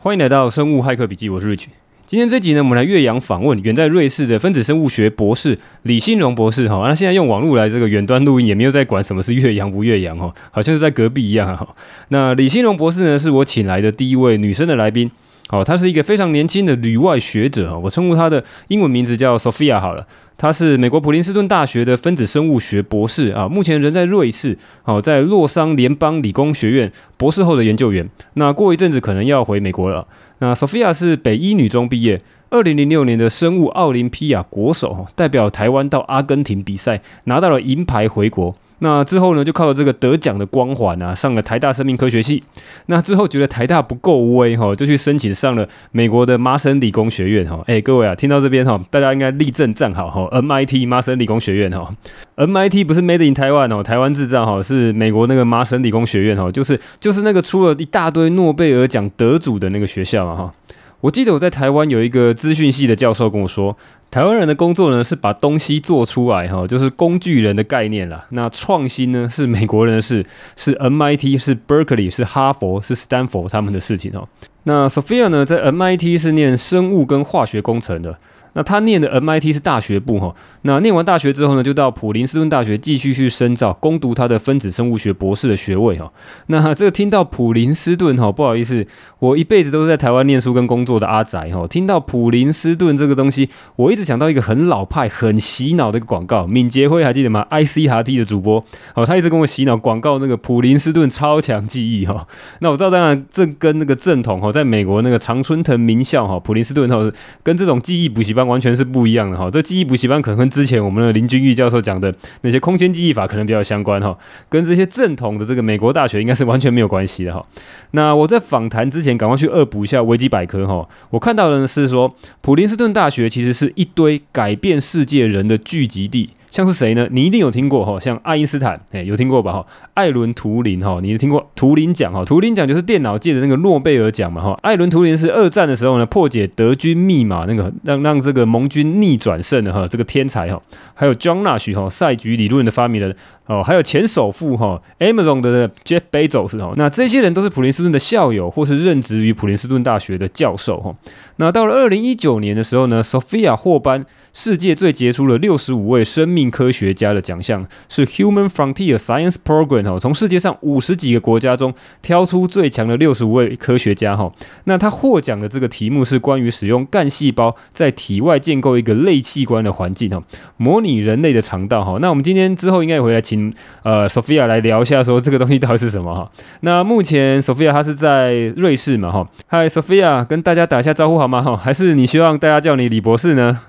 欢迎来到生物骇客笔记，我是 Rich。今天这集呢，我们来岳阳访问远在瑞士的分子生物学博士李新荣博士哈。那现在用网络来这个远端录音，也没有在管什么是岳阳不岳阳哈，好像是在隔壁一样哈。那李新荣博士呢，是我请来的第一位女生的来宾。好，她是一个非常年轻的旅外学者哈，我称呼她的英文名字叫 Sophia 好了。他是美国普林斯顿大学的分子生物学博士啊，目前人在瑞士，好，在洛桑联邦理工学院博士后的研究员。那过一阵子可能要回美国了。那 Sophia 是北一女中毕业，二零零六年的生物奥林匹亚国手，代表台湾到阿根廷比赛，拿到了银牌回国。那之后呢，就靠着这个得奖的光环啊，上了台大生命科学系。那之后觉得台大不够威哈，就去申请上了美国的麻省理工学院哈。哎，各位啊，听到这边哈，大家应该立正站好哈。MIT 麻省理工学院哈，MIT 不是 Made in 台湾哦，台湾制造哈，是美国那个麻省理工学院哈，就是就是那个出了一大堆诺贝尔奖得主的那个学校嘛哈。我记得我在台湾有一个资讯系的教授跟我说，台湾人的工作呢是把东西做出来哈，就是工具人的概念啦。那创新呢是美国人的事，是 MIT、是 Berkeley、是哈佛、是 Stanford 他们的事情哦。那 Sophia 呢在 MIT 是念生物跟化学工程的。那他念的 MIT 是大学部哈，那念完大学之后呢，就到普林斯顿大学继续去深造，攻读他的分子生物学博士的学位哈。那这个听到普林斯顿哈，不好意思，我一辈子都是在台湾念书跟工作的阿宅哈。听到普林斯顿这个东西，我一直想到一个很老派、很洗脑的一个广告，敏捷辉还记得吗？ICRT 的主播哦，他一直跟我洗脑广告那个普林斯顿超强记忆哈。那我知道当然这跟那个正统哈，在美国那个常春藤名校哈，普林斯顿哈，跟这种记忆补习班。完全是不一样的哈，这记忆补习班可能跟之前我们的林君玉教授讲的那些空间记忆法可能比较相关哈，跟这些正统的这个美国大学应该是完全没有关系的哈。那我在访谈之前赶快去恶补一下维基百科哈，我看到的是说普林斯顿大学其实是一堆改变世界人的聚集地。像是谁呢？你一定有听过哈，像爱因斯坦，诶，有听过吧？哈，艾伦图灵哈，你听过图灵奖哈？图灵奖就是电脑界的那个诺贝尔奖嘛哈。艾伦图灵是二战的时候呢，破解德军密码那个让让这个盟军逆转胜的哈，这个天才哈。还有 John Nash 哈，赛局理论的发明人哦，还有前首富哈，Amazon 的 Jeff Bezos 哈。那这些人都是普林斯顿的校友，或是任职于普林斯顿大学的教授哈。那到了二零一九年的时候呢，Sophia 获颁。世界最杰出的六十五位生命科学家的奖项是 Human Frontier Science Program 哈，从世界上五十几个国家中挑出最强的六十五位科学家哈。那他获奖的这个题目是关于使用干细胞在体外建构一个类器官的环境哈，模拟人类的肠道哈。那我们今天之后应该也会来请呃 Sophia 来聊一下，说这个东西到底是什么哈。那目前 Sophia 她是在瑞士嘛哈，Hi Sophia，跟大家打一下招呼好吗哈？还是你希望大家叫你李博士呢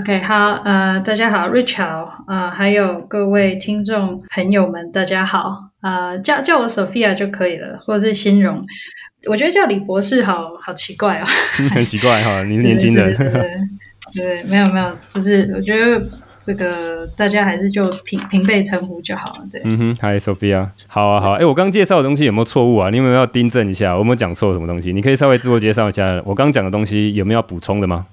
？OK，好，呃，大家好，Rich 好，呃，还有各位听众朋友们，大家好，呃，叫叫我 Sophia 就可以了，或者是欣荣，我觉得叫李博士好好奇怪哦，很奇怪哈，你是年轻人，对，对，对，对，没有没有，就是我觉得这个大家还是就平平辈称呼就好了，对，嗯哼，Hi Sophia，好啊好，哎，我刚介绍的东西有没有错误啊？你有没有要订正一下？我有没有讲错什么东西？你可以稍微自我介绍一下，我刚讲的东西有没有要补充的吗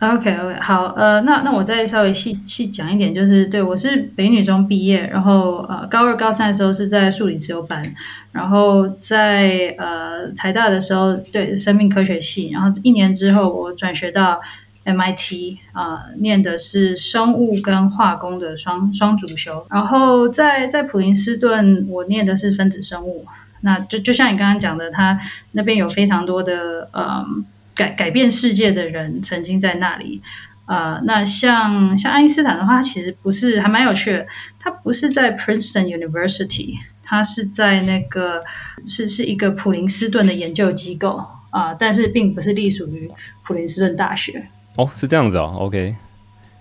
？OK OK 好，呃，那那我再稍微细细讲一点，就是对我是北女中毕业，然后呃高二高三的时候是在数理资优班，然后在呃台大的时候对生命科学系，然后一年之后我转学到 MIT 啊、呃，念的是生物跟化工的双双主修，然后在在普林斯顿我念的是分子生物，那就就像你刚刚讲的，他那边有非常多的呃。改改变世界的人曾经在那里，呃，那像像爱因斯坦的话，他其实不是，还蛮有趣的。他不是在 Princeton University，他是在那个是是一个普林斯顿的研究机构啊，呃，但是并不是隶属于普林斯顿大学。哦，是这样子哦，OK。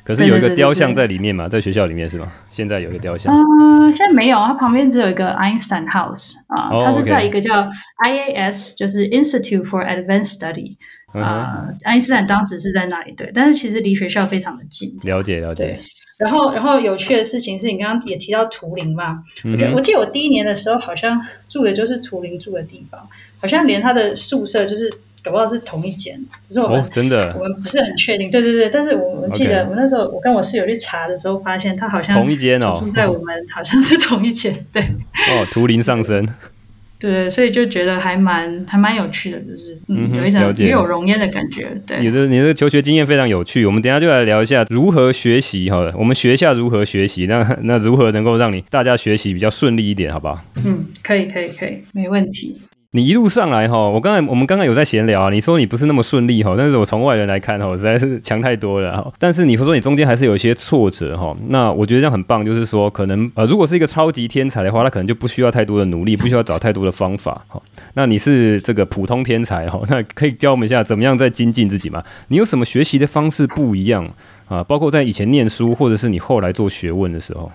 可是有一个雕像在里面嘛，在学校里面是吗？现在有一个雕像。呃，现在没有，它旁边只有一个 Einstein House 啊，呃，它是在一个叫 IAS，就是 Institute for Advanced Study。啊，爱因斯坦当时是在那里，对，但是其实离学校非常的近。了解了解。然后，然后有趣的事情是你刚刚也提到图灵嘛？嗯、我觉得我记得我第一年的时候好像住的就是图灵住的地方，好像连他的宿舍就是搞不好是同一间，只是我们、哦、真的我们不是很确定。对对对，但是我我记得我那时候我跟我室友去查的时候，发现他好像同一间哦，住在我们好像是同一间。对。哦，图灵上身。对，所以就觉得还蛮还蛮有趣的，就是嗯，嗯有一种了解与有荣焉的感觉。对，你的你的求学经验非常有趣，我们等一下就来聊一下如何学习好了，我们学一下如何学习，那那如何能够让你大家学习比较顺利一点，好不好？嗯，可以可以可以，没问题。你一路上来哈，我刚才我们刚刚有在闲聊啊，你说你不是那么顺利哈，但是我从外人来看哈，实在是强太多了哈。但是你说说你中间还是有一些挫折哈，那我觉得这样很棒，就是说可能呃，如果是一个超级天才的话，他可能就不需要太多的努力，不需要找太多的方法哈。那你是这个普通天才哈，那可以教我们一下怎么样在精进自己吗？你有什么学习的方式不一样啊？包括在以前念书，或者是你后来做学问的时候。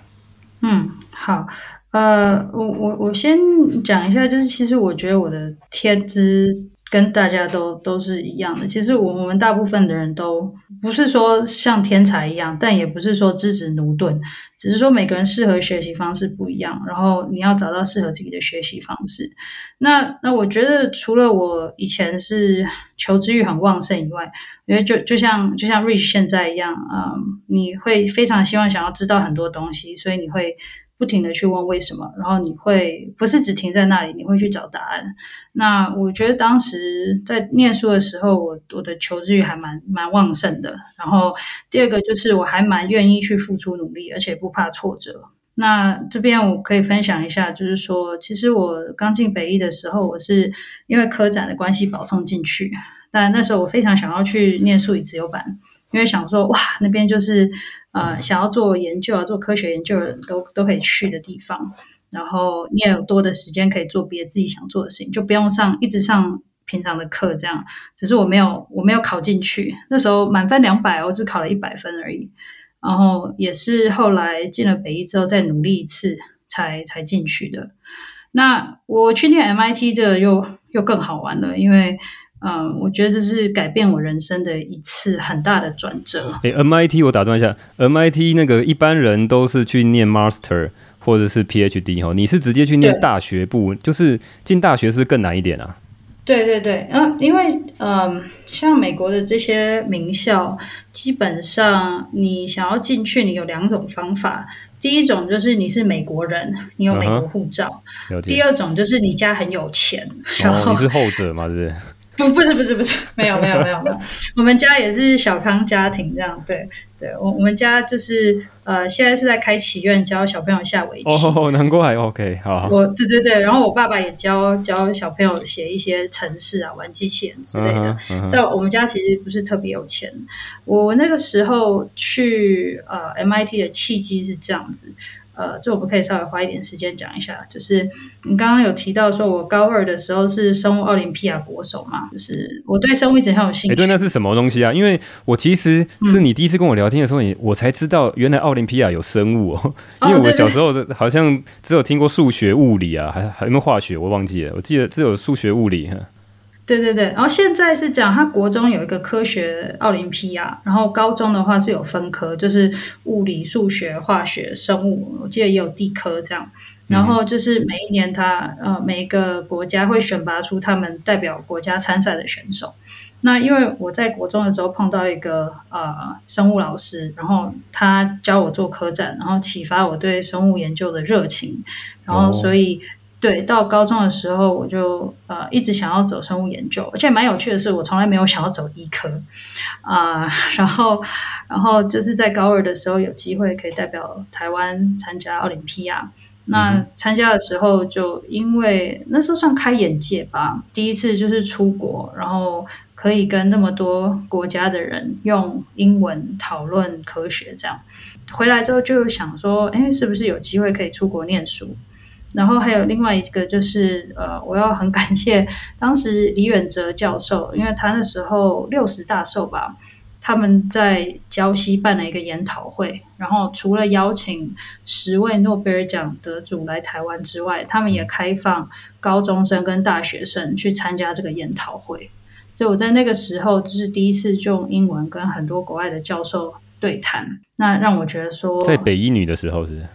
嗯，好。呃，我我我先讲一下，就是其实我觉得我的天资跟大家都都是一样的。其实我我们大部分的人都不是说像天才一样，但也不是说资质駑钝，只是说每个人适合学习方式不一样，然后你要找到适合自己的学习方式。那那我觉得除了我以前是求知欲很旺盛以外，因为就就像就像 Rich 现在一样，嗯，你会非常希望想要知道很多东西，所以你会。不停的去问为什么，然后你会不是只停在那里，你会去找答案。那我觉得当时在念书的时候，我我的求知欲还蛮蛮旺盛的。然后第二个就是我还蛮愿意去付出努力，而且不怕挫折。那这边我可以分享一下，就是说，其实我刚进北艺的时候，我是因为科展的关系保送进去，但那时候我非常想要去念数理自由班，因为想说哇，那边就是。呃，想要做研究啊，做科学研究的人都都可以去的地方，然后你也有多的时间可以做别自己想做的事情，就不用上一直上平常的课这样。只是我没有我没有考进去，那时候满分两百，我只考了一百分而已。然后也是后来进了北医之后再努力一次才才进去的。那我去念 MIT 这个又又更好玩了，因为。嗯，我觉得这是改变我人生的一次很大的转折。诶，MIT，我打断一下，MIT 那个一般人都是去念 Master 或者是 PhD 哈，你是直接去念大学部，就是进大学是不是更难一点啊？对对对，嗯，因为嗯，像美国的这些名校，基本上你想要进去，你有两种方法。第一种就是你是美国人，你有美国护照；嗯、第二种就是你家很有钱，然后、哦、你是后者嘛，对不对？不，不是，不是，不是，没有，没有，没有，没有。我们家也是小康家庭，这样，对，对，我我们家就是呃，现在是在开祈愿教小朋友下围棋。哦，难怪，OK，好。我，对对对，然后我爸爸也教教小朋友写一些程式啊，玩机器人之类的。Uh uh. 但我们家其实不是特别有钱。我那个时候去呃 MIT 的契机是这样子。呃，这我们可以稍微花一点时间讲一下。就是你刚刚有提到说，我高二的时候是生物奥林匹亚国手嘛，就是我对生物一直很有兴趣。哎，对，那是什么东西啊？因为我其实是你第一次跟我聊天的时候，我才知道原来奥林匹亚有生物哦。因为我小时候好像只有听过数学、物理啊，还还有没有化学？我忘记了。我记得只有数学、物理。对对对，然后现在是讲，他国中有一个科学奥林匹亚，然后高中的话是有分科，就是物理、数学、化学、生物，我记得也有地科这样。然后就是每一年他呃每一个国家会选拔出他们代表国家参赛的选手。那因为我在国中的时候碰到一个呃生物老师，然后他教我做科展，然后启发我对生物研究的热情，然后所以。哦对，到高中的时候，我就呃一直想要走生物研究，而且蛮有趣的是，我从来没有想要走医科啊、呃。然后，然后就是在高二的时候有机会可以代表台湾参加奥林匹亚。那参加的时候，就因为那时候算开眼界吧，第一次就是出国，然后可以跟那么多国家的人用英文讨论科学，这样回来之后就想说，哎，是不是有机会可以出国念书？然后还有另外一个就是，呃，我要很感谢当时李远哲教授，因为他那时候六十大寿吧，他们在礁溪办了一个研讨会，然后除了邀请十位诺贝尔奖得主来台湾之外，他们也开放高中生跟大学生去参加这个研讨会，所以我在那个时候就是第一次就用英文跟很多国外的教授对谈，那让我觉得说，在北一女的时候是。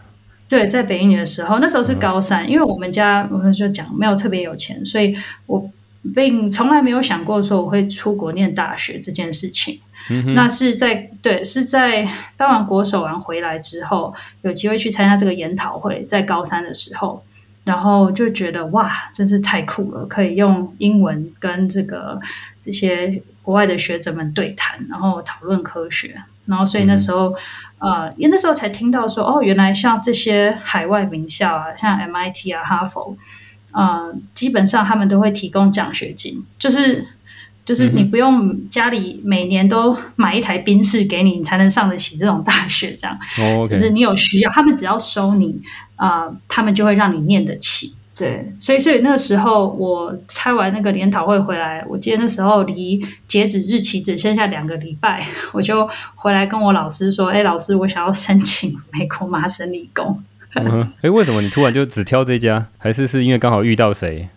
对，在北一女的时候，那时候是高三，嗯、因为我们家我们就讲没有特别有钱，所以我并从来没有想过说我会出国念大学这件事情。嗯、那是在对，是在当完国手完回来之后，有机会去参加这个研讨会，在高三的时候，然后就觉得哇，真是太酷了，可以用英文跟这个这些国外的学者们对谈，然后讨论科学。然后所以那时候，嗯、呃，因为那时候才听到说，哦，原来像这些海外名校啊，像 MIT 啊、哈佛，呃，基本上他们都会提供奖学金，就是。就是你不用家里每年都买一台宾士给你，你才能上得起这种大学，这样。就是你有需要，他们只要收你，啊、呃，他们就会让你念得起。对，所以所以那个时候我拆完那个研讨会回来，我记得那时候离截止日期只剩下两个礼拜，我就回来跟我老师说：“ 哎，老师，我想要申请美国麻省理工。嗯”哎，为什么你突然就只挑这家？还是是因为刚好遇到谁？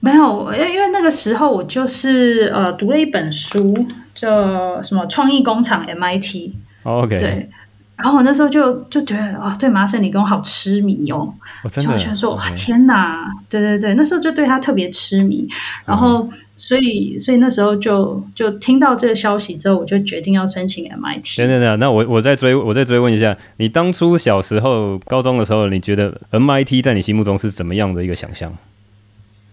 没有，因为那个时候我就是呃读了一本书，叫什么《创意工厂 MIT》。OK。对，然后我那时候就就觉得哦，对麻省理工好痴迷哦，我真的就觉得说哇天哪，对对对，那时候就对他特别痴迷。然后、嗯、所以所以那时候就就听到这个消息之后，我就决定要申请 MIT。等等等，那我我再追我再追问一下，你当初小时候高中的时候，你觉得 MIT 在你心目中是怎么样的一个想象？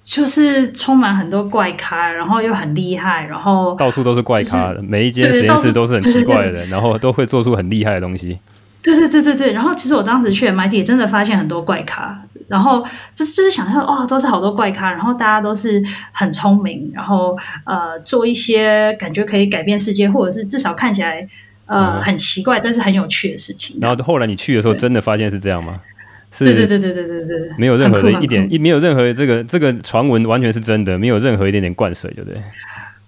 就是充满很多怪咖，然后又很厉害，然后到处都是怪咖的，就是、每一间实验室都是很奇怪的人，然后都会做出很厉害的东西。对对对对对，然后其实我当时去 MIT 也真的发现很多怪咖，然后就是就是想象哦，都是好多怪咖，然后大家都是很聪明，然后呃做一些感觉可以改变世界，或者是至少看起来呃、嗯、很奇怪但是很有趣的事情。然后后来你去的时候，真的发现是这样吗？对对对对对对对，没有任何的一点一没有任何这个这个传闻完全是真的，没有任何一点点灌水，对不对？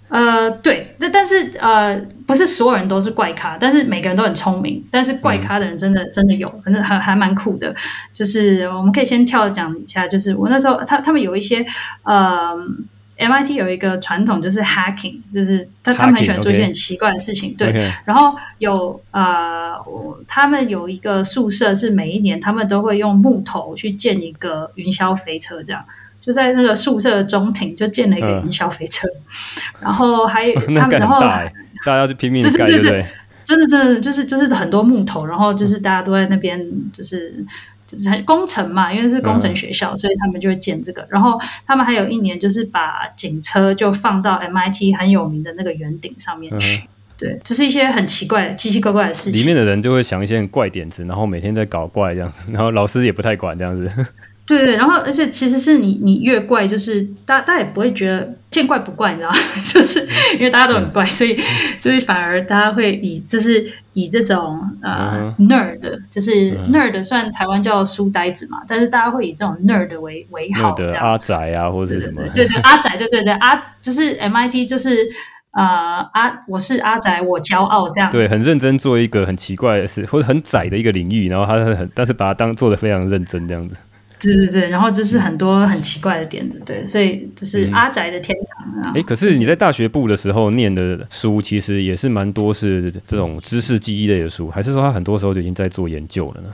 呃，对，但但是呃，不是所有人都是怪咖，但是每个人都很聪明，但是怪咖的人真的、嗯、真的有，反正还还蛮酷的。就是我们可以先跳讲一下，就是我那时候他他们有一些呃。MIT 有一个传统，就是 hacking，就是他他们很喜欢做一些很奇怪的事情。Okay. 对，Okay. 然后有呃，他们有一个宿舍是每一年他们都会用木头去建一个云霄飞车，这样就在那个宿舍的中庭就建了一个云霄飞车。嗯、然后还有 他们，然后大家要去拼命盖，对不对？真的真的就是就是很多木头，然后就是大家都在那边就是。就是工程嘛，因为是工程学校，嗯、所以他们就会建这个。然后他们还有一年，就是把警车就放到 MIT 很有名的那个圆顶上面去。嗯、对，就是一些很奇怪、奇奇怪怪的事情。里面的人就会想一些很怪点子，然后每天在搞怪这样子，然后老师也不太管这样子。对对，然后而且其实是你你越怪，就是大家大家也不会觉得见怪不怪，你知道吗？就是因为大家都很怪，嗯、所以所以反而大家会以就是以这种呃、嗯、nerd，就是 nerd 算台湾叫书呆子嘛，但是大家会以这种 nerd 为为好这样，的阿仔啊或者是什么？对对，阿仔，对对对阿就是 MIT 就是呃阿我是阿宅，我骄傲这样。对，很认真做一个很奇怪的事，或者很窄的一个领域，然后他很但是把它当做的非常认真这样子。对对对，然后就是很多很奇怪的点子，对，所以就是阿宅的天堂啊。哎、嗯，可是你在大学部的时候念的书，其实也是蛮多是这种知识记忆类的书，还是说他很多时候就已经在做研究了呢？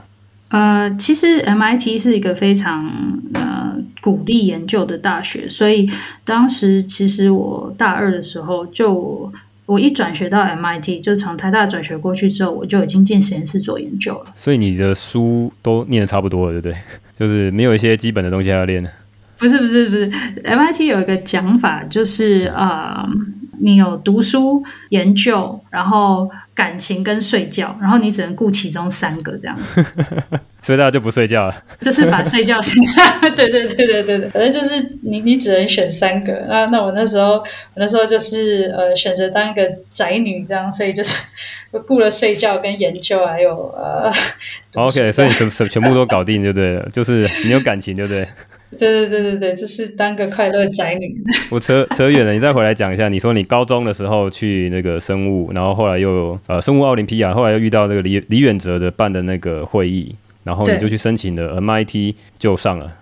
呃，其实 MIT 是一个非常呃鼓励研究的大学，所以当时其实我大二的时候就。我一转学到 MIT，就从台大转学过去之后，我就已经进实验室做研究了。所以你的书都念的差不多了，对不对？就是没有一些基本的东西要练。不是不是不是，MIT 有一个讲法，就是呃，你有读书、研究，然后感情跟睡觉，然后你只能顾其中三个这样。所以大家就不睡觉了，就是把睡觉先。对对对对对对，反正就是你你只能选三个。啊那我那时候我那时候就是呃选择当一个宅女这样，所以就是顾了睡觉跟研究，还有呃。OK，所以全全部都搞定就对了，就是你有感情，对不 对？对对对对对，就是当个快乐宅女。我扯扯远了，你再回来讲一下。你说你高中的时候去那个生物，然后后来又呃生物奥林匹亚，后来又遇到那个李李远哲的办的那个会议，然后你就去申请了 MIT，就上了。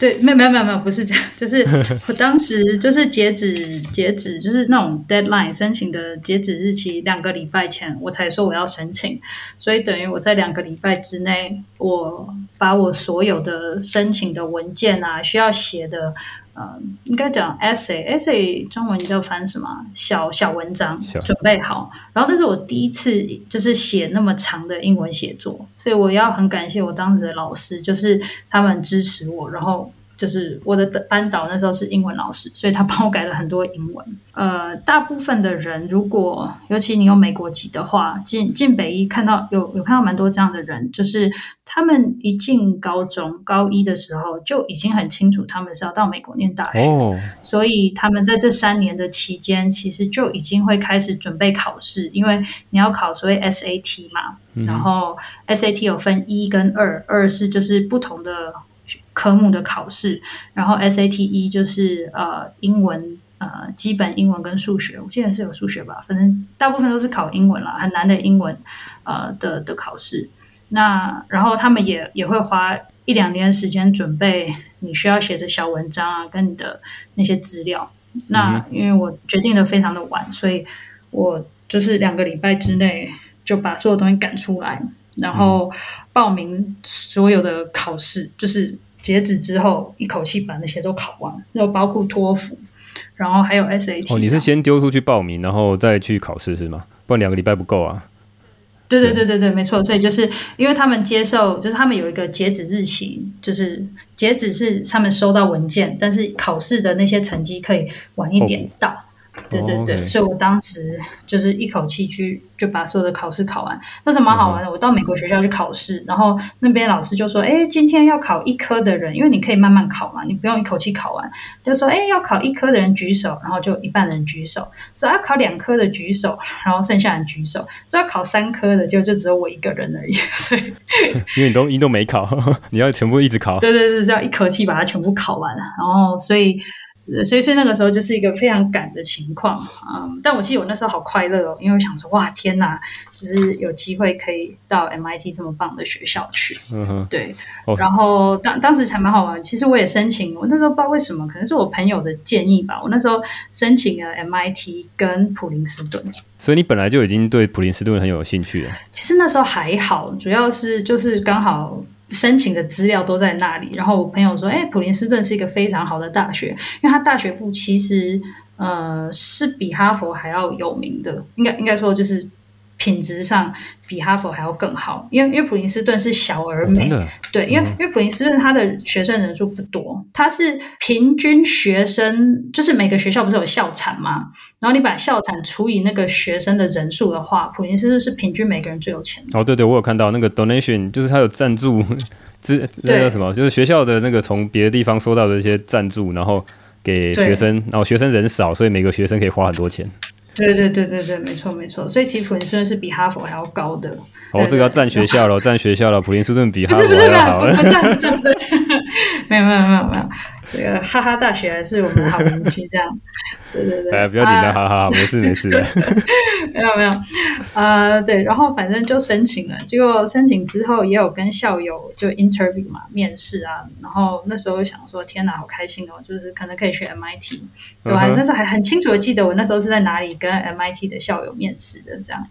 对，没有没有没有没有，不是这样，就是我当时就是截止截止，就是那种 deadline 申请的截止日期两个礼拜前，我才说我要申请，所以等于我在两个礼拜之内，我把我所有的申请的文件啊，需要写的呃，应该讲 essay，essay 中文叫翻什么？小小文章准备好。然后，这是我第一次就是写那么长的英文写作，所以我要很感谢我当时的老师，就是他们支持我，然后。就是我的班导那时候是英文老师，所以他帮我改了很多英文。呃，大部分的人，如果尤其你有美国籍的话，进进北一看到有有看到蛮多这样的人，就是他们一进高中高一的时候就已经很清楚他们是要到美国念大学，哦，所以他们在这三年的期间，其实就已经会开始准备考试，因为你要考所谓 SAT 嘛，嗯，然后 SAT 有分一跟二，二是就是不同的。科目的考试，然后 SAT 一就是呃英文呃基本英文跟数学，我记得是有数学吧，反正大部分都是考英文啦，很难的英文呃的的考试。那然后他们也也会花一两年时间准备你需要写的小文章啊，跟你的那些资料。那因为我决定的非常的晚，所以我就是两个礼拜之内就把所有东西赶出来，然后报名所有的考试，就是。截止之后，一口气把那些都考完，然后包括托福，然后还有 SAT。哦，你是先丢出去报名，然后再去考试是吗？不然两个礼拜不够啊。对对对对对，没错。所以就是因为他们接受，就是他们有一个截止日期，就是截止是他们收到文件，但是考试的那些成绩可以晚一点到。哦对对对，oh. 所以我当时就是一口气去就把所有的考试考完，那时候蛮好玩的。我到美国学校去考试，然后那边老师就说：“哎，今天要考一科的人，因为你可以慢慢考嘛，你不用一口气考完。”就说：“哎，要考一科的人举手。”然后就一半人举手，说要考两科的举手，然后剩下人举手。说要考三科的就就只有我一个人而已。所以 因为你都你都没考，你要全部一直考。对对对，就要一口气把它全部考完，然后所以。所以，所以那个时候就是一个非常赶的情况，嗯，但我记得我那时候好快乐哦，因为我想说，哇，天哪，就是有机会可以到 MIT 这么棒的学校去，嗯哼，对，哦、然后当当时才蛮好玩。其实我也申请，我那时候不知道为什么，可能是我朋友的建议吧。我那时候申请了 MIT 跟普林斯顿，所以你本来就已经对普林斯顿很有兴趣了。其实那时候还好，主要是就是刚好。申请的资料都在那里，然后我朋友说：“哎，普林斯顿是一个非常好的大学，因为它大学部其实呃是比哈佛还要有名的，应该应该说就是。”品质上比哈佛还要更好，因为因为普林斯顿是小而美，哦、对，因为、嗯、因为普林斯顿它的学生人数不多，它是平均学生，就是每个学校不是有校产嘛？然后你把校产除以那个学生的人数的话，普林斯顿是平均每个人最有钱的。哦，对对，我有看到那个 donation，就是它有赞助，这那叫什么？就是学校的那个从别的地方收到的一些赞助，然后给学生，然后学生人少，所以每个学生可以花很多钱。对对对对对，没错没错，所以其实普林斯顿是比哈佛还要高的。哦，这个要占学校了，占学校了。普林斯顿比哈佛还要好。不是不是不是，不占不占，没有没有没有没有。这个哈哈大学还是我们的好邻居，这样，对对对，哎，不要紧张，好好好，没事没事的，没有没有，呃，对，然后反正就申请了，结果申请之后也有跟校友就 interview 嘛，面试啊，然后那时候想说，天哪，好开心哦，就是可能可以去 MIT，对吧？那时候还很清楚的记得我那时候是在哪里跟 MIT 的校友面试的，这样，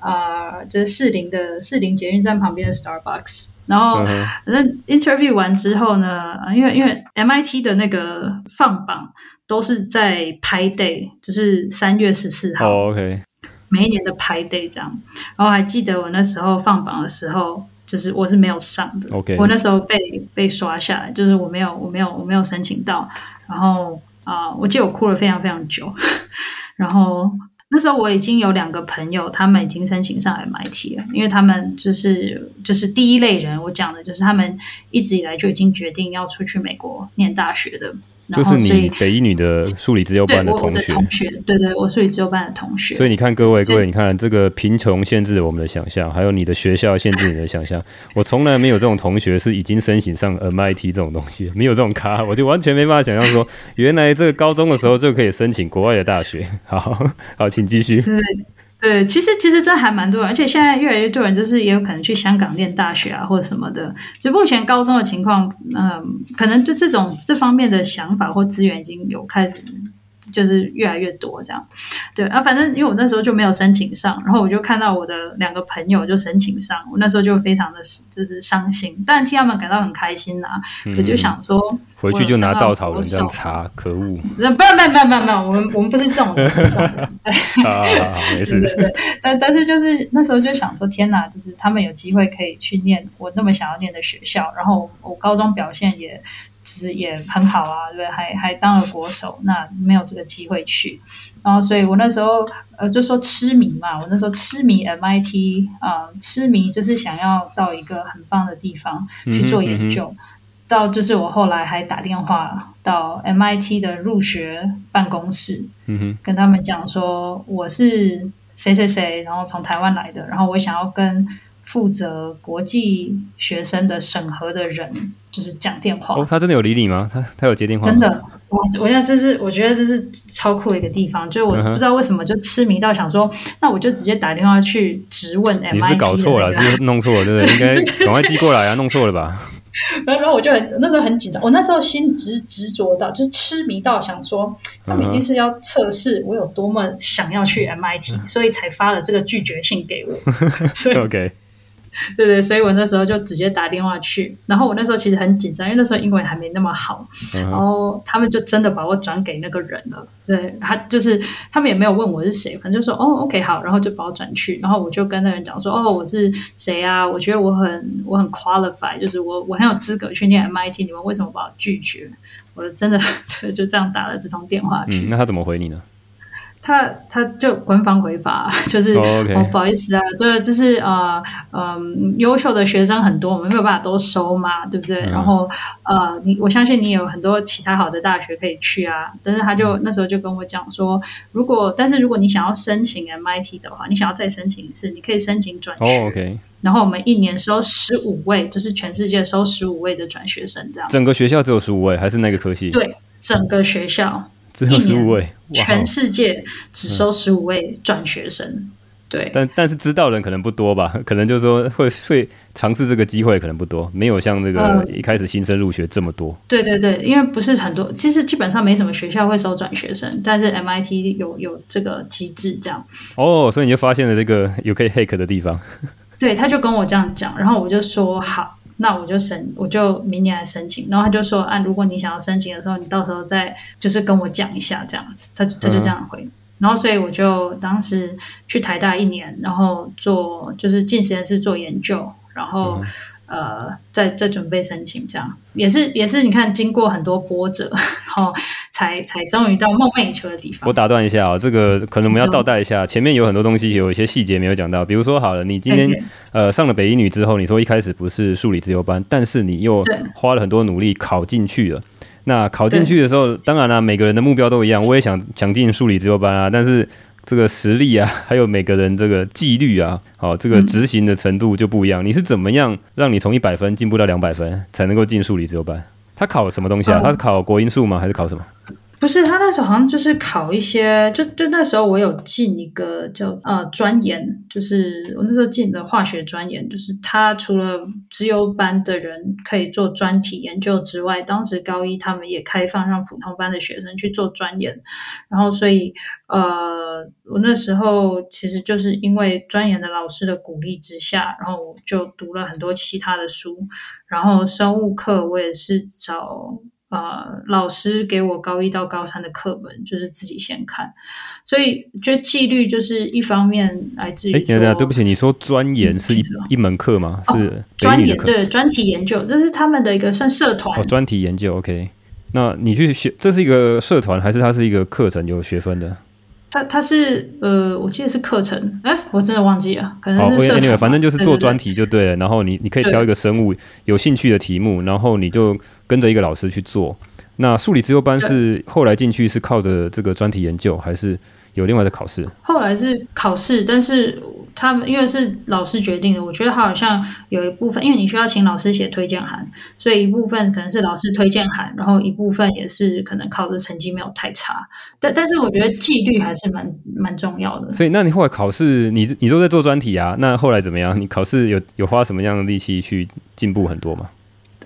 呃，就是士林的士林捷运站旁边的 Starbucks。然后，反正 interview 完之后呢，因为因为 MIT 的那个放榜都是在 Pi Day，就是三月十四号。Oh, OK。每一年的 Pi Day 这样。然后还记得我那时候放榜的时候，就是我是没有上的。OK。我那时候被被刷下来，就是我没有我没有我没有申请到。然后啊、呃，我记得我哭了非常非常久。然后。那时候我已经有两个朋友，他们已经申请上 MIT 了，因为他们就是就是第一类人，我讲的就是他们一直以来就已经决定要出去美国念大学的。就是你北一女的数理资优班的同学，同学，对对，我数理资优班的同学。所以你看，各位各位，你看这个贫穷限制了我们的想象，还有你的学校限制你的想象。我从来没有这种同学是已经申请上 MIT 这种东西，没有这种咖，我就完全没办法想象说，原来这个高中的时候就可以申请国外的大学。好好，请继续。对，对其实其实这还蛮多，而且现在越来越多人就是也有可能去香港念大学啊，或者什么的。就目前高中的情况，嗯，可能就这种这方面的想法或资源已经有开始就是越来越多这样。对啊，反正因为我那时候就没有申请上，然后我就看到我的两个朋友就申请上，我那时候就非常的就是伤心，但替他们感到很开心呐、啊。我、嗯、就想说。回去就拿稻草人这样擦，可恶！不 要，不要，不要，不要，不要！我们我们不是这种人。好好好，没事。对对对，但但是就是那时候就想说，天哪！就是他们有机会可以去念我那么想要念的学校，然后我高中表现也其实也很好啊，对不对？还还当了国手，那没有这个机会去。然后，所以我那时候呃就说痴迷嘛，我那时候痴迷 MIT 啊、呃，痴迷就是想要到一个很棒的地方去做研究。嗯嗯到就是我后来还打电话到 MIT 的入学办公室，嗯哼，跟他们讲说我是谁谁谁，然后从台湾来的，然后我想要跟负责国际学生的审核的人就是讲电话。哦，他真的有理你吗？他他有接电话？真的，我我现在这是我觉得这是超酷的一个地方，就是我不知道为什么就痴迷到想说，嗯、那我就直接打电话去质问 MIT。你是不是搞错了？是不是弄错了？对不对？应该赶快寄过来啊！弄错了吧？然后我就很那时候很紧张，我那时候心执执着到就是痴迷到想说，他们已经是要测试我有多么想要去 MIT，、嗯、所以才发了这个拒绝信给我。所以 OK。对对，所以我那时候就直接打电话去，然后我那时候其实很紧张，因为那时候英文还没那么好，嗯、然后他们就真的把我转给那个人了。对，他就是他们也没有问我是谁，反正就说哦，OK 好，然后就把我转去，然后我就跟那人讲说哦，我是谁啊？我觉得我很我很 qualified，就是我我很有资格去念 MIT，你们为什么把我拒绝？我真的 就这样打了这通电话去。嗯，那他怎么回你呢？他他就官方回法，就是、oh. 哦，不好意思啊，对，就是呃嗯，优秀的学生很多，我们没有办法都收嘛，对不对？嗯、然后呃，你我相信你有很多其他好的大学可以去啊。但是他就、嗯、那时候就跟我讲说，如果但是如果你想要申请 MIT 的话，你想要再申请一次，你可以申请转学。Oh, OK。然后我们一年收十五位，就是全世界收十五位的转学生，这样。整个学校只有十五位，还是那个科系？对，整个学校。只有十五位，全世界只收十五位转学生。嗯、对，但但是知道人可能不多吧？可能就是说会会尝试这个机会可能不多，没有像那个一开始新生入学这么多。嗯、对对对，因为不是很多，其实基本上没什么学校会收转学生，但是 MIT 有有这个机制这样。哦，所以你就发现了这个有可以 hack 的地方。对，他就跟我这样讲，然后我就说好。那我就申，我就明年来申请。然后他就说，啊，如果你想要申请的时候，你到时候再就是跟我讲一下这样子。他他就这样回。嗯、然后所以我就当时去台大一年，然后做就是进实验室做研究，然后。嗯呃，在在准备申请，这样也是也是，你看经过很多波折，然后才才终于到梦寐以求的地方。我打断一下啊、哦，这个可能我们要倒带一下，前面有很多东西，有一些细节没有讲到。比如说，好了，你今天呃上了北一女之后，你说一开始不是数理自由班，但是你又花了很多努力考进去了。那考进去的时候，当然了、啊，每个人的目标都一样，我也想想进数理自由班啊，但是。这个实力啊，还有每个人这个纪律啊，好，这个执行的程度就不一样。嗯、你是怎么样让你从一百分进步到两百分，才能够进数理自由班？他考什么东西啊？他、嗯、是考国英数吗？还是考什么？不是，他那时候好像就是考一些，就就那时候我有进一个叫呃专研，就是我那时候进的化学专研，就是他除了资优班的人可以做专题研究之外，当时高一他们也开放让普通班的学生去做专研，然后所以呃我那时候其实就是因为专研的老师的鼓励之下，然后我就读了很多其他的书，然后生物课我也是找。呃，老师给我高一到高三的课本，就是自己先看，所以觉得纪律就是一方面来自于。哎，对对，不起，你说专研是一一门课吗？哦、是专研对专题研究，这是他们的一个算社团。哦，专题研究，OK。那你去学，这是一个社团还是它是一个课程有学分的？他他是呃，我记得是课程，哎，我真的忘记了，可能是社团。反正就是做专题就对了。对对对，然后你你可以挑一个生物有兴趣的题目，然后你就跟着一个老师去做。那数理自由班是后来进去是靠着这个专题研究，还是有另外的考试？后来是考试，但是他们因为是老师决定的，我觉得他好像有一部分，因为你需要请老师写推荐函，所以一部分可能是老师推荐函，然后一部分也是可能考的成绩没有太差。但但是我觉得纪律还是蛮蛮重要的。所以那你后来考试，你你都在做专题啊？那后来怎么样？你考试有有花什么样的力气去进步很多吗？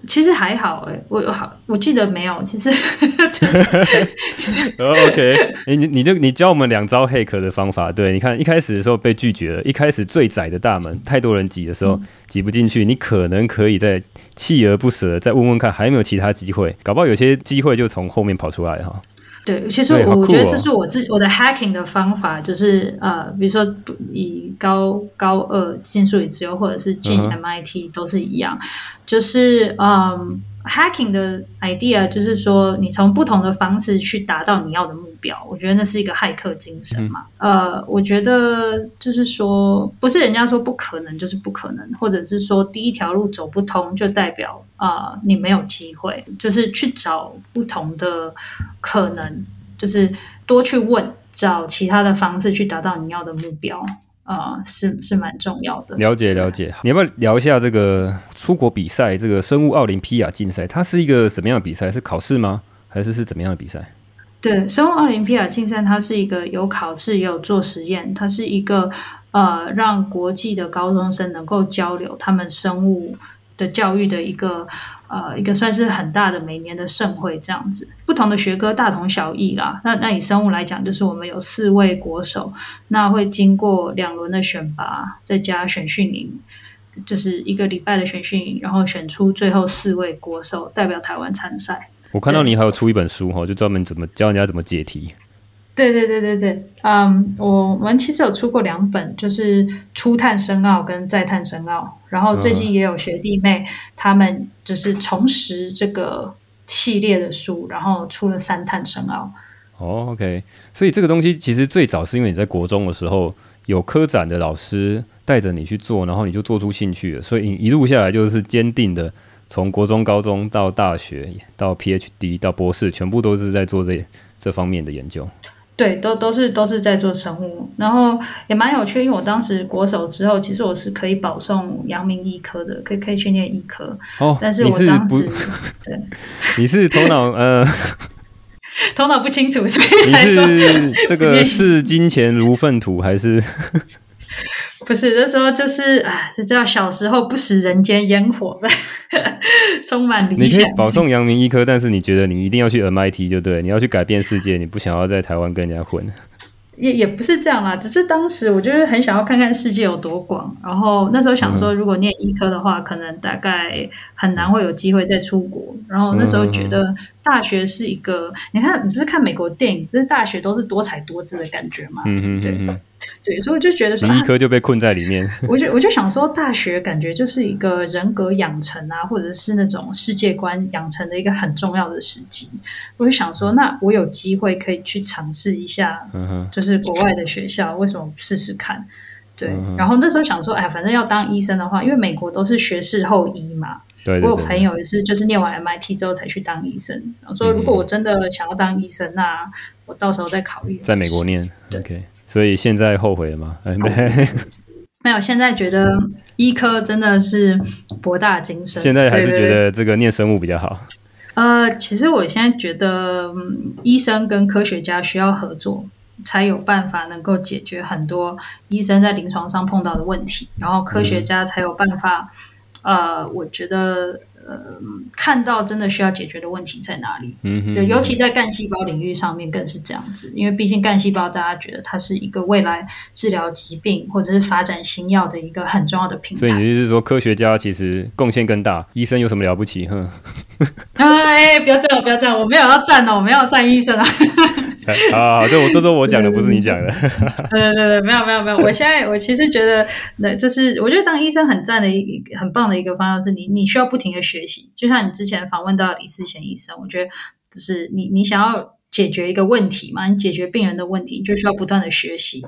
其实还好哎、欸，我好我记得没有，其实 就是 OK，你你你就你教我们两招 hack 的方法，对，你看一开始的时候被拒绝了，一开始最窄的大门，太多人挤的时候挤、嗯、不进去，你可能可以再锲而不舍，再问问看还有没有其他机会，搞不好有些机会就从后面跑出来哈。对，其实我我觉得这是我自己我的 hacking 的方法，就是呃，比如说以高高二进数理资优或者是进 MIT 都是一样，就是嗯。Hacking 的 idea 就是说，你从不同的方式去达到你要的目标。我觉得那是一个骇客精神嘛。嗯、呃，我觉得就是说，不是人家说不可能就是不可能，或者是说第一条路走不通就代表啊、呃、你没有机会。就是去找不同的可能，就是多去问，找其他的方式去达到你要的目标。啊、呃，是是蛮重要的。了解了解，你要不要聊一下这个出国比赛？这个生物奥林匹亚竞赛，它是一个什么样的比赛？是考试吗？还是是怎么样的比赛？对，生物奥林匹亚竞赛，它是一个有考试也有做实验，它是一个呃，让国际的高中生能够交流他们生物的教育的一个。呃，一个算是很大的每年的盛会这样子，不同的学科大同小异啦。那那以生物来讲，就是我们有四位国手，那会经过两轮的选拔，再加选训营，就是一个礼拜的选训营，然后选出最后四位国手代表台湾参赛。我看到你还有出一本书哈，就专门怎么教人家怎么解题。对对对对对，嗯，我们其实有出过两本，就是初探深奥跟再探深奥，然后最近也有学弟妹他们就是重拾这个系列的书，然后出了三探深奥。哦，OK，所以这个东西其实最早是因为你在国中的时候有科展的老师带着你去做，然后你就做出兴趣了，所以一路下来就是坚定的从国中、高中到大学到 PhD 到博士，全部都是在做这这方面的研究。对，都都是都是在做生物，然后也蛮有趣，因为我当时国手之后，其实我是可以保送阳明医科的，可以可以去念医科。哦，但是我当时对，你是头脑呃，头脑不清楚，所以你是这个视金钱如粪土还是？不是，那时候就是啊，这叫小时候不食人间烟火，充满理想。你可以保送阳明医科，但是你觉得你一定要去 MIT 就对，你要去改变世界，你不想要在台湾跟人家混。也也不是这样啦，只是当时我就是很想要看看世界有多广，然后那时候想说，如果念医科的话，嗯、可能大概很难会有机会再出国。然后那时候觉得大学是一个，嗯、你看，你不是看美国电影，就是大学都是多彩多姿的感觉嘛？嗯嗯，对。对，所以我就觉得说，你一科就被困在里面。我就我就想说，大学感觉就是一个人格养成啊，或者是那种世界观养成的一个很重要的时机。我就想说，那我有机会可以去尝试一下，就是国外的学校，为什么不试试看？对，然后那时候想说，哎，反正要当医生的话，因为美国都是学士后医嘛。对，对，对，我有朋友也是，就是念完 MIT 之后才去当医生。然后说，如果我真的想要当医生，那我到时候再考虑在美国念。对。Okay. 所以现在后悔了吗？没，没有。现在觉得医科真的是博大精深。现在还是觉得这个念生物比较好。呃，其实我现在觉得，嗯，医生跟科学家需要合作，才有办法能够解决很多医生在临床上碰到的问题，然后科学家才有办法。嗯、呃，我觉得。呃，看到真的需要解决的问题在哪里？嗯哼，尤其在干细胞领域上面更是这样子，因为毕竟干细胞大家觉得它是一个未来治疗疾病或者是发展新药的一个很重要的平台。所以你就是说，科学家其实贡献更大，医生有什么了不起？哼，哎，不要这样，不要这样，我没有要站哦，我没有要赞医生啊。啊，这我都是我讲的，不是你讲的。对对对对，没有没有没有，我现在我其实觉得，那就是我觉得当医生很赞的一个很棒的一个方向是你你需要不停的学习，就像你之前访问到李思贤医生，我觉得就是你你想要解决一个问题嘛，你解决病人的问题，你就需要不断的学习，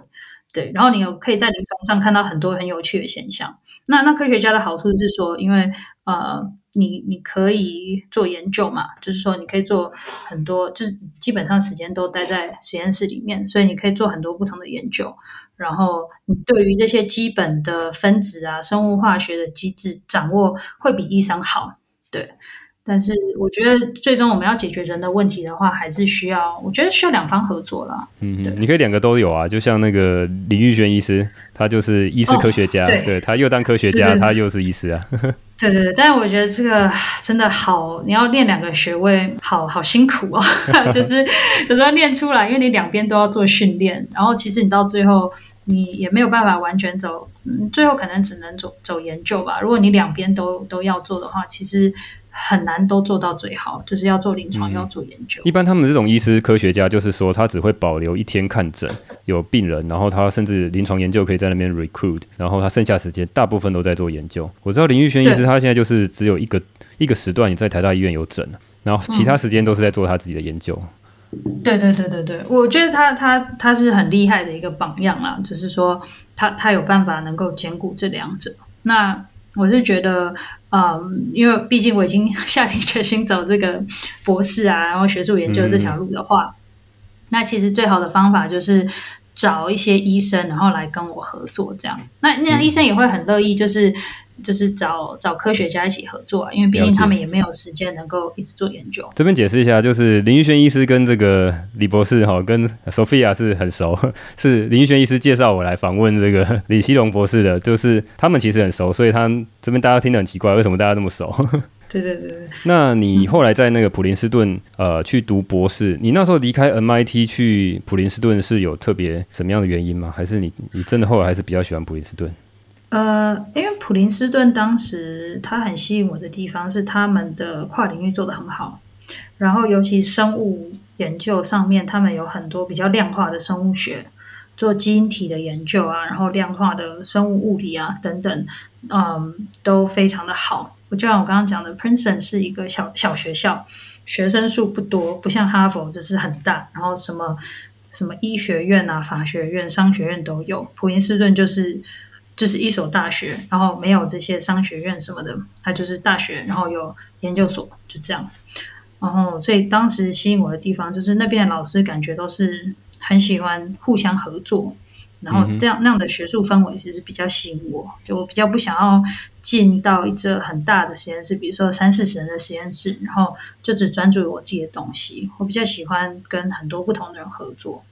对，然后你有可以在临床上看到很多很有趣的现象。那那科学家的好处是说，因为呃。你你可以做研究嘛，就是说你可以做很多，就是基本上时间都待在实验室里面，所以你可以做很多不同的研究。然后你对于这些基本的分子啊、生物化学的机制掌握会比医生好，对。但是我觉得最终我们要解决人的问题的话，还是需要，我觉得需要两方合作啦。嗯，你可以两个都有啊，就像那个李玉轩医师，他就是医师科学家，哦、对，对他又当科学家，他又是医师啊。对对对，但是我觉得这个 真的好，你要练两个学位，好好辛苦哦。就是 有时候练出来，因为你两边都要做训练，然后其实你到最后你也没有办法完全走，嗯，最后可能只能走走研究吧。如果你两边都都要做的话，其实。很难都做到最好，就是要做临床，嗯、要做研究。一般他们这种医师科学家，就是说他只会保留一天看诊有病人，然后他甚至临床研究可以在那边 recruit，然后他剩下时间大部分都在做研究。我知道林玉轩医师他现在就是只有一个一个时段你在台大医院有诊，然后其他时间都是在做他自己的研究。嗯、对对对对对，我觉得他他他是很厉害的一个榜样啦，就是说他他有办法能够兼顾这两者。那我是觉得。嗯，因为毕竟我已经下定决心走这个博士啊，然后学术研究这条路的话，嗯、那其实最好的方法就是找一些医生，然后来跟我合作，这样。那那样医生也会很乐意，就是。嗯就是找找科学家一起合作啊，因为毕竟他们也没有时间能够一直做研究。这边解释一下，就是林玉轩医师跟这个李博士哈，跟 Sophia 是很熟，是林玉轩医师介绍我来访问这个 李希龙博士的，就是他们其实很熟，所以他这边大家听得很奇怪，为什么大家这么熟？对对对对。那你后来在那个普林斯顿呃去读博士，你那时候离开 MIT 去普林斯顿是有特别什么样的原因吗？还是你你真的后来还是比较喜欢普林斯顿？呃，因为普林斯顿当时它很吸引我的地方是他们的跨领域做得很好，然后尤其生物研究上面，他们有很多比较量化的生物学，做基因体的研究啊，然后量化的生物物理啊等等，嗯，都非常的好。我就像我刚刚讲的，Princeton 是一个小小学校，学生数不多，不像哈佛就是很大，然后什么什么医学院啊、法学院、商学院都有，普林斯顿就是。就是一所大学，然后没有这些商学院什么的，它就是大学，然后有研究所，就这样。然后，所以当时吸引我的地方，就是那边的老师感觉都是很喜欢互相合作，然后这样那样的学术氛围其实比较吸引我。就我比较不想要进到一个很大的实验室，比如说三四十人的实验室，然后就只专注于我自己的东西。我比较喜欢跟很多不同的人合作。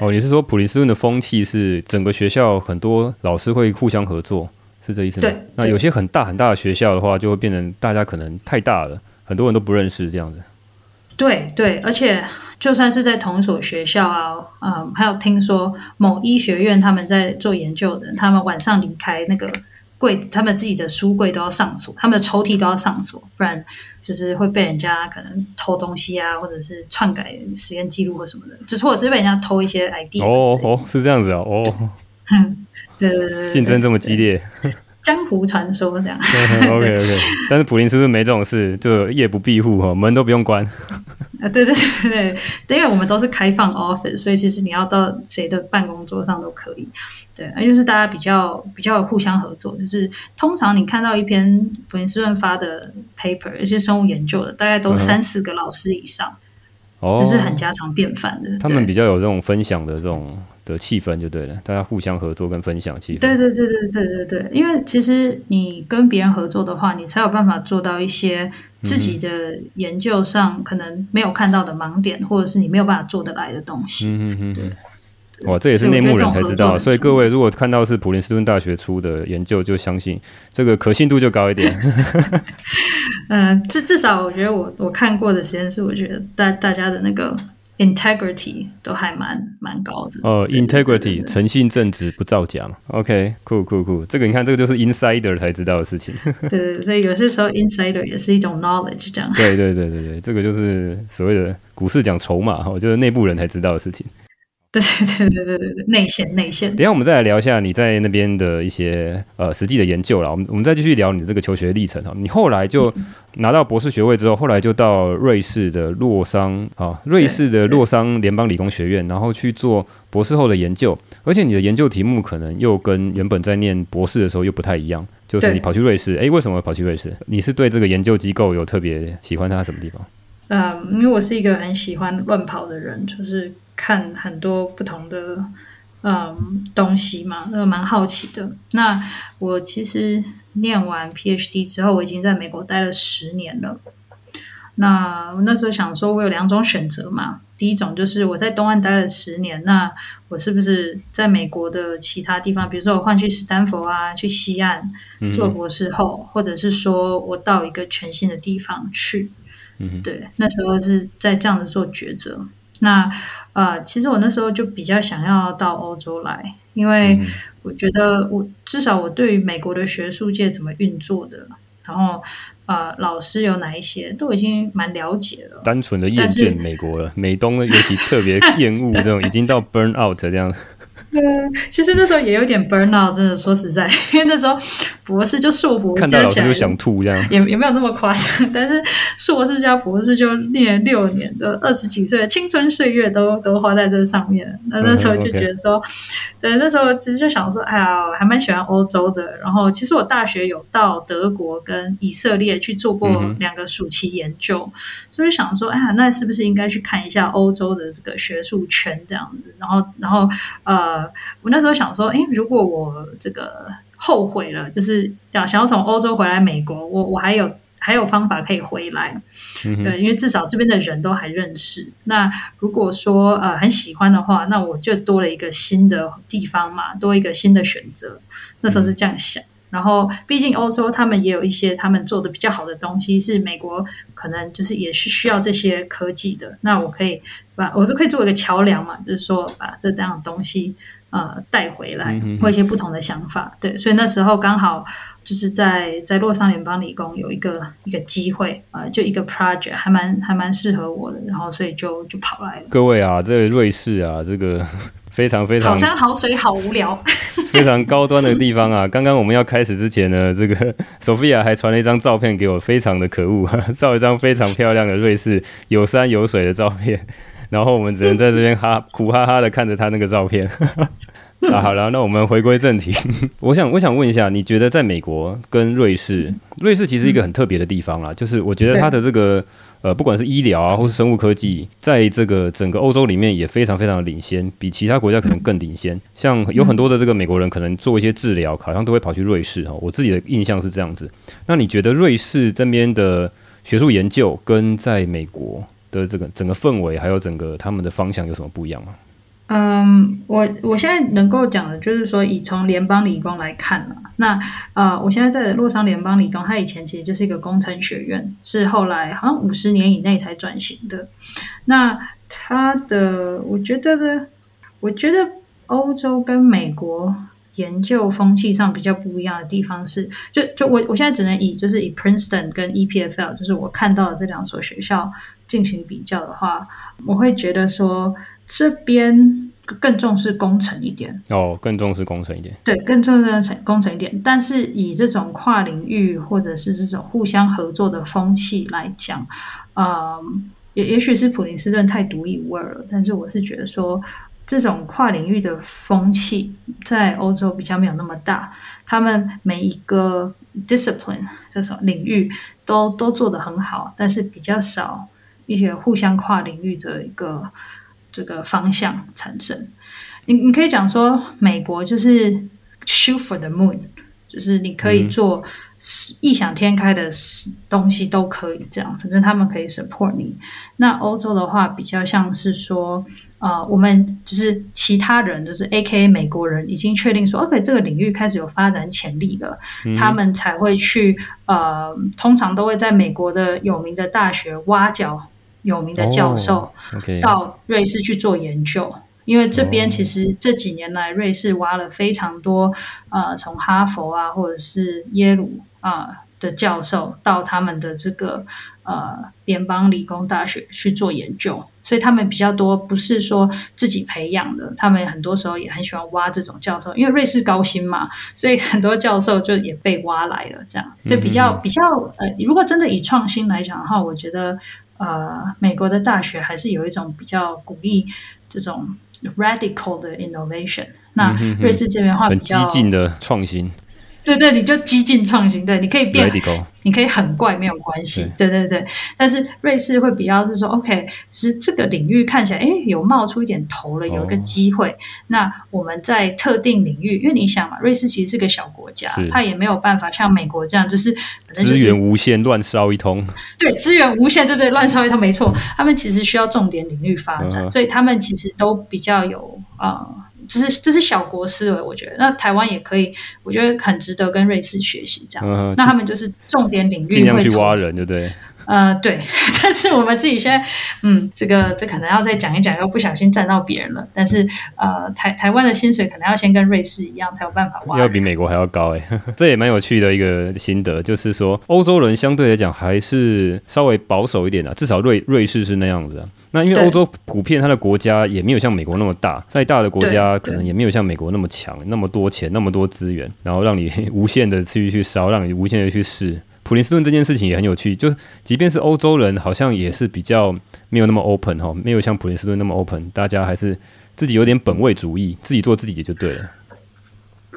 哦，你是说普林斯顿的风气是整个学校很多老师会互相合作，是这意思吗？对。那有些很大很大的学校的话，就会变成大家可能太大了，很多人都不认识这样子。对对，而且就算是在同一所学校啊，嗯，还有听说某医学院他们在做研究的，他们晚上离开那个。柜子，他们自己的书柜都要上锁，他们的抽屉都要上锁，不然就是会被人家可能偷东西啊，或者是篡改实验记录或什么的，就是或者是被人家偷一些 ID。哦哦，是这样子啊，哦，嗯，对对对对，竞争这么激烈，江湖传说这样。OK OK，但是普林斯顿没这种事，就夜不闭户哈，门都不用关。啊，对对对对对，因为我们都是开放 office，所以其实你要到谁的办公桌上都可以。对，而就是大家比较比较互相合作，就是通常你看到一篇普林斯顿发的 paper，一些生物研究的，大概都三四个老师以上，就是很家常便饭的。他们比较有这种分享的这种的气氛，就对了，大家互相合作跟分享气氛。对对对对对对对，因为其实你跟别人合作的话，你才有办法做到一些自己的研究上可能没有看到的盲点，嗯、或者是你没有办法做得来的东西。嗯嗯嗯，对。哇，这也是内幕人才知道，所以各位如果看到是普林斯顿大学出的研究，就相信这个可信度就高一点。嗯、呃，至至少我觉得我我看过的实验室，我觉得大大家的那个 integrity 都还蛮蛮高的。哦，integrity 诚信正直不造假嘛。OK，酷酷酷，这个你看，这个就是 insider 才知道的事情。对对对，所以有些时候 insider 也是一种 knowledge，这样。对对对对对，这个就是所谓的股市讲筹码哈，就是内部人才知道的事情。对 对对对对对，内线内线。等一下我们再来聊一下你在那边的一些呃实际的研究啦。我们我们再继续聊你的这个求学历程哈。你后来就拿到博士学位之后，后来就到瑞士的洛桑啊，瑞士的洛桑联邦理工学院，然后去做博士后的研究。而且你的研究题目可能又跟原本在念博士的时候又不太一样，就是你跑去瑞士，哎，为什么跑去瑞士？你是对这个研究机构有特别喜欢它什么地方？嗯，因为我是一个很喜欢乱跑的人，就是。看很多不同的嗯东西嘛，那蛮好奇的。那我其实念完 PhD 之后，我已经在美国待了十年了。那我那时候想说，我有两种选择嘛，第一种就是我在东岸待了十年，那我是不是在美国的其他地方，比如说我换去斯丹佛啊，去西岸做博士后，嗯、或者是说我到一个全新的地方去，嗯，对，那时候是在这样子做抉择。那呃，其实我那时候就比较想要到欧洲来，因为我觉得我至少我对于美国的学术界怎么运作的，然后。呃，老师有哪一些都已经蛮了解了。单纯的厌倦美国了，美东呢，尤其特别厌恶这种，已经到 burn out 这样。对，其实那时候也有点 burn out，真的说实在，因为那时候博士就硕博，看到老师就想吐这样，也也没有那么夸张。但是硕士加博士就念六年的二十几岁的青春岁月都都花在这上面。那那时候就觉得说，嗯 okay、对，那时候其实就想说，哎呀，我还蛮喜欢欧洲的。然后其实我大学有到德国跟以色列去做过两个暑期研究，嗯、所以想说，哎呀，那是不是应该去看一下欧洲的这个学术圈这样子？然后，然后呃。我那时候想说，诶，如果我这个后悔了，就是要想要从欧洲回来美国，我我还有还有方法可以回来，嗯，对，因为至少这边的人都还认识。那如果说呃很喜欢的话，那我就多了一个新的地方嘛，多一个新的选择。那时候是这样想。嗯，然后毕竟欧洲他们也有一些他们做的比较好的东西，是美国可能就是也是需要这些科技的。那我可以把我就可以做一个桥梁嘛，就是说把这样的东西。呃，带回来或一些不同的想法，对，所以那时候刚好就是在在洛桑联邦理工有一个一个机会，呃，就一个 project 还蛮还蛮适合我的，然后所以就就跑来了。各位啊，这个瑞士啊，这个非常非常好山好水好无聊，非常高端的地方啊。刚刚我们要开始之前呢，这个 Sophia 还传了一张照片给我，非常的可恶，照一张非常漂亮的瑞士有山有水的照片。然后我们只能在这边哈苦哈哈的看着他那个照片。啊，好了，那我们回归正题。我想，我想问一下，你觉得在美国跟瑞士，瑞士其实一个很特别的地方啦，就是我觉得它的这个呃，不管是医疗啊，或是生物科技，在这个整个欧洲里面也非常非常的领先，比其他国家可能更领先。像有很多的这个美国人，可能做一些治疗，好像都会跑去瑞士哈。我自己的印象是这样子。那你觉得瑞士这边的学术研究跟在美国？的这个整个氛围，还有整个他们的方向有什么不一样吗？嗯，我我现在能够讲的就是说，以从联邦理工来看了，那呃，我现在在洛桑联邦理工，它以前其实就是一个工程学院，是后来好像五十年以内才转型的。那它的，我觉得呢，我觉得欧洲跟美国。研究风气上比较不一样的地方是，就就我我现在只能以就是以 Princeton 跟 EPFL，就是我看到的这两所学校进行比较的话，我会觉得说这边更重视工程一点哦，更重视工程一点，对，更重视工程一点。但是以这种跨领域或者是这种互相合作的风气来讲，嗯，也也许是普林斯顿太独一无二了，但是我是觉得说。这种跨领域的风气在欧洲比较没有那么大，他们每一个 discipline 这种领域都都做得很好，但是比较少一些互相跨领域的一个这个方向产生。你你可以讲说，美国就是 shoot for the moon，就是你可以做异想天开的东西都可以这样，反正他们可以 support 你。那欧洲的话，比较像是说。呃，我们就是其他人，就是 AKA 美国人，已经确定说，OK，这个领域开始有发展潜力了，嗯，他们才会去呃，通常都会在美国的有名的大学挖角有名的教授到瑞士去做研究，因为这边其实这几年来瑞士挖了非常多呃，从哈佛啊或者是耶鲁啊的教授到他们的这个呃联邦理工大学去做研究。所以他们比较多不是说自己培养的，他们很多时候也很喜欢挖这种教授，因为瑞士高薪嘛，所以很多教授就也被挖来了。这样，所以比较比较呃，如果真的以创新来讲的话，我觉得呃，美国的大学还是有一种比较鼓励这种 radical 的 innovation。那瑞士这边的话比较，很激进的创新。对对，你就激进创新，对，你可以变.你可以很怪没有关系，对对对。但是瑞士会比较是说，OK，其实这个领域看起来，哎，有冒出一点头了，有一个机会。哦、那我们在特定领域，因为你想嘛，瑞士其实是个小国家，它也没有办法像美国这样，就是资源无限乱烧一通。对，资源无限，对对，乱烧一通，没错。他们其实需要重点领域发展，嗯、所以他们其实都比较有啊。呃这是这是小国思维，我觉得那台湾也可以，我觉得很值得跟瑞士学习这样。嗯、那他们就是重点领域会，尽量去挖人，对不对？呃，对。但是我们自己现在，嗯，这个这可能要再讲一讲，又不小心占到别人了。但是呃，台台湾的薪水可能要先跟瑞士一样，才有办法挖。要比美国还要高哎，这也蛮有趣的一个心得，就是说欧洲人相对来讲还是稍微保守一点的，至少瑞瑞士是那样子。那因为欧洲普遍它的国家也没有像美国那么大，再大的国家可能也没有像美国那么强，那么多钱，那么多资源，然后让你无限的去去烧，让你无限的去试。普林斯顿这件事情也很有趣，就是即便是欧洲人，好像也是比较没有那么 open 哈，没有像普林斯顿那么 open，大家还是自己有点本位主义，自己做自己也就对了。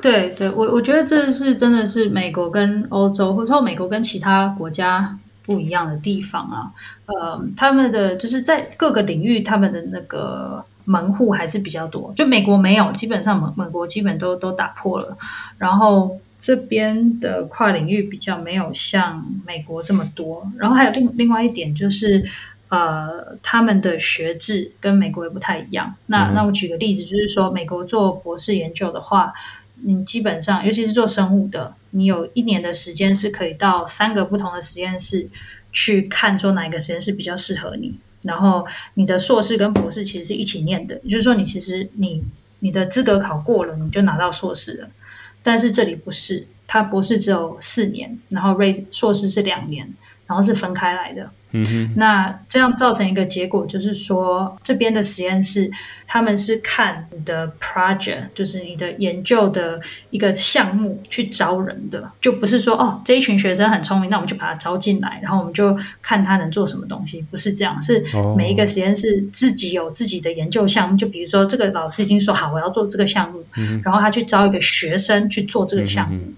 对对，我我觉得这是真的是美国跟欧洲，或者说美国跟其他国家。不一样的地方啊，呃，他们的就是在各个领域，他们的那个门户还是比较多。就美国没有，基本上美美国基本都都打破了。然后这边的跨领域比较没有像美国这么多。然后还有另另外一点就是，呃，他们的学制跟美国也不太一样。那、嗯、那我举个例子，就是说美国做博士研究的话。你基本上，尤其是做生物的，你有一年的时间是可以到三个不同的实验室去看，说哪一个实验室比较适合你。然后你的硕士跟博士其实是一起念的，也就是说，你其实你你的资格考过了，你就拿到硕士了。但是这里不是，他博士只有四年，然后瑞硕士是两年，然后是分开来的。嗯哼，那这样造成一个结果就是说，这边的实验室他们是看你的 project，就是你的研究的一个项目去招人的，就不是说哦，这一群学生很聪明，那我们就把他招进来，然后我们就看他能做什么东西，不是这样，是每一个实验室自己有自己的研究项目，就比如说这个老师已经说好，我要做这个项目，嗯，然后他去招一个学生去做这个项目。嗯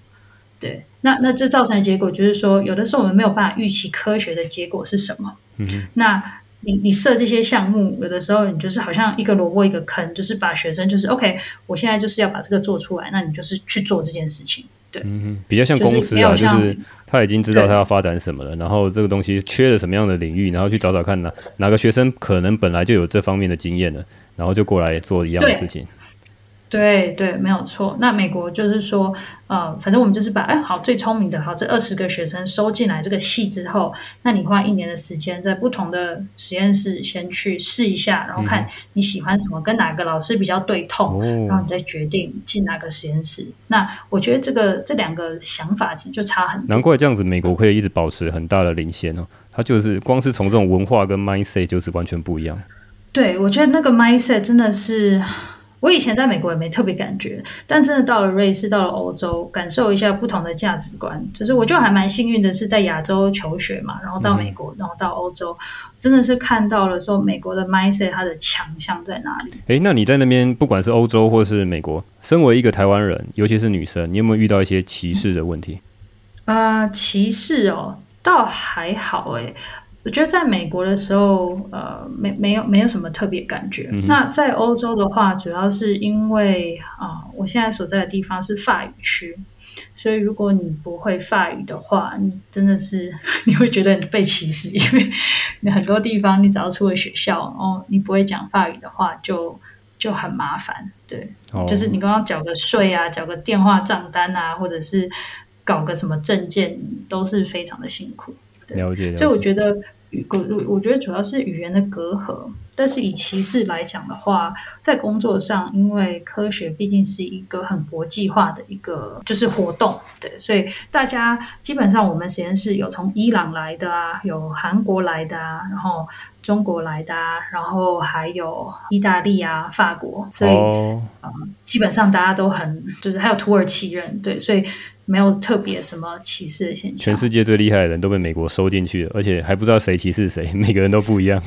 对，那那这造成的结果就是说，有的时候我们没有办法预期科学的结果是什么。嗯，那你你设这些项目，有的时候你就是好像一个萝卜一个坑，就是把学生就是 OK，我现在就是要把这个做出来，那你就是去做这件事情。对，嗯，比较像公司啊，就是，就是他已经知道他要发展什么了，然后这个东西缺了什么样的领域，然后去找找看哪哪个学生可能本来就有这方面的经验了，然后就过来做一样的事情。对对，没有错。那美国就是说，呃，反正我们就是把，哎，好，最聪明的，好，这二十个学生收进来这个系之后，那你花一年的时间在不同的实验室先去试一下，然后看你喜欢什么，跟哪个老师比较对痛，嗯、然后你再决定进哪个实验室。那我觉得这个这两个想法其实就差很多。难怪这样子，美国可以一直保持很大的领先哦。它就是光是从这种文化跟 mindset 就是完全不一样。对，我觉得那个 mindset 真的是。我以前在美国也没特别感觉，但真的到了瑞士，到了欧洲，感受一下不同的价值观。就是我就还蛮幸运的，是在亚洲求学嘛，然后到美国，然后到欧洲，真的是看到了说美国的 mindset 它的强项在哪里。诶，那你在那边，不管是欧洲或是美国，身为一个台湾人，尤其是女生，你有没有遇到一些歧视的问题？啊、呃，歧视哦，倒还好诶。我觉得在美国的时候，呃，没没有没有什么特别感觉。嗯、那在欧洲的话，主要是因为啊、呃，我现在所在的地方是法语区，所以如果你不会法语的话，你真的是 你会觉得你被歧视，因为你很多地方你只要出了学校，哦，你不会讲法语的话就，就就很麻烦。对，哦、就是你刚刚缴个税啊，缴个电话账单啊，或者是搞个什么证件，都是非常的辛苦。了解，了解。所以我觉得语，我我觉得主要是语言的隔阂。但是以歧视来讲的话，在工作上，因为科学毕竟是一个很国际化的一个就是活动，对，所以大家基本上我们实验室有从伊朗来的啊，有韩国来的啊，然后中国来的啊，然后还有意大利啊、法国，所以、哦呃、基本上大家都很就是还有土耳其人，对，所以。没有特别什么歧视的现象。全世界最厉害的人都被美国收进去了，而且还不知道谁歧视谁，每个人都不一样。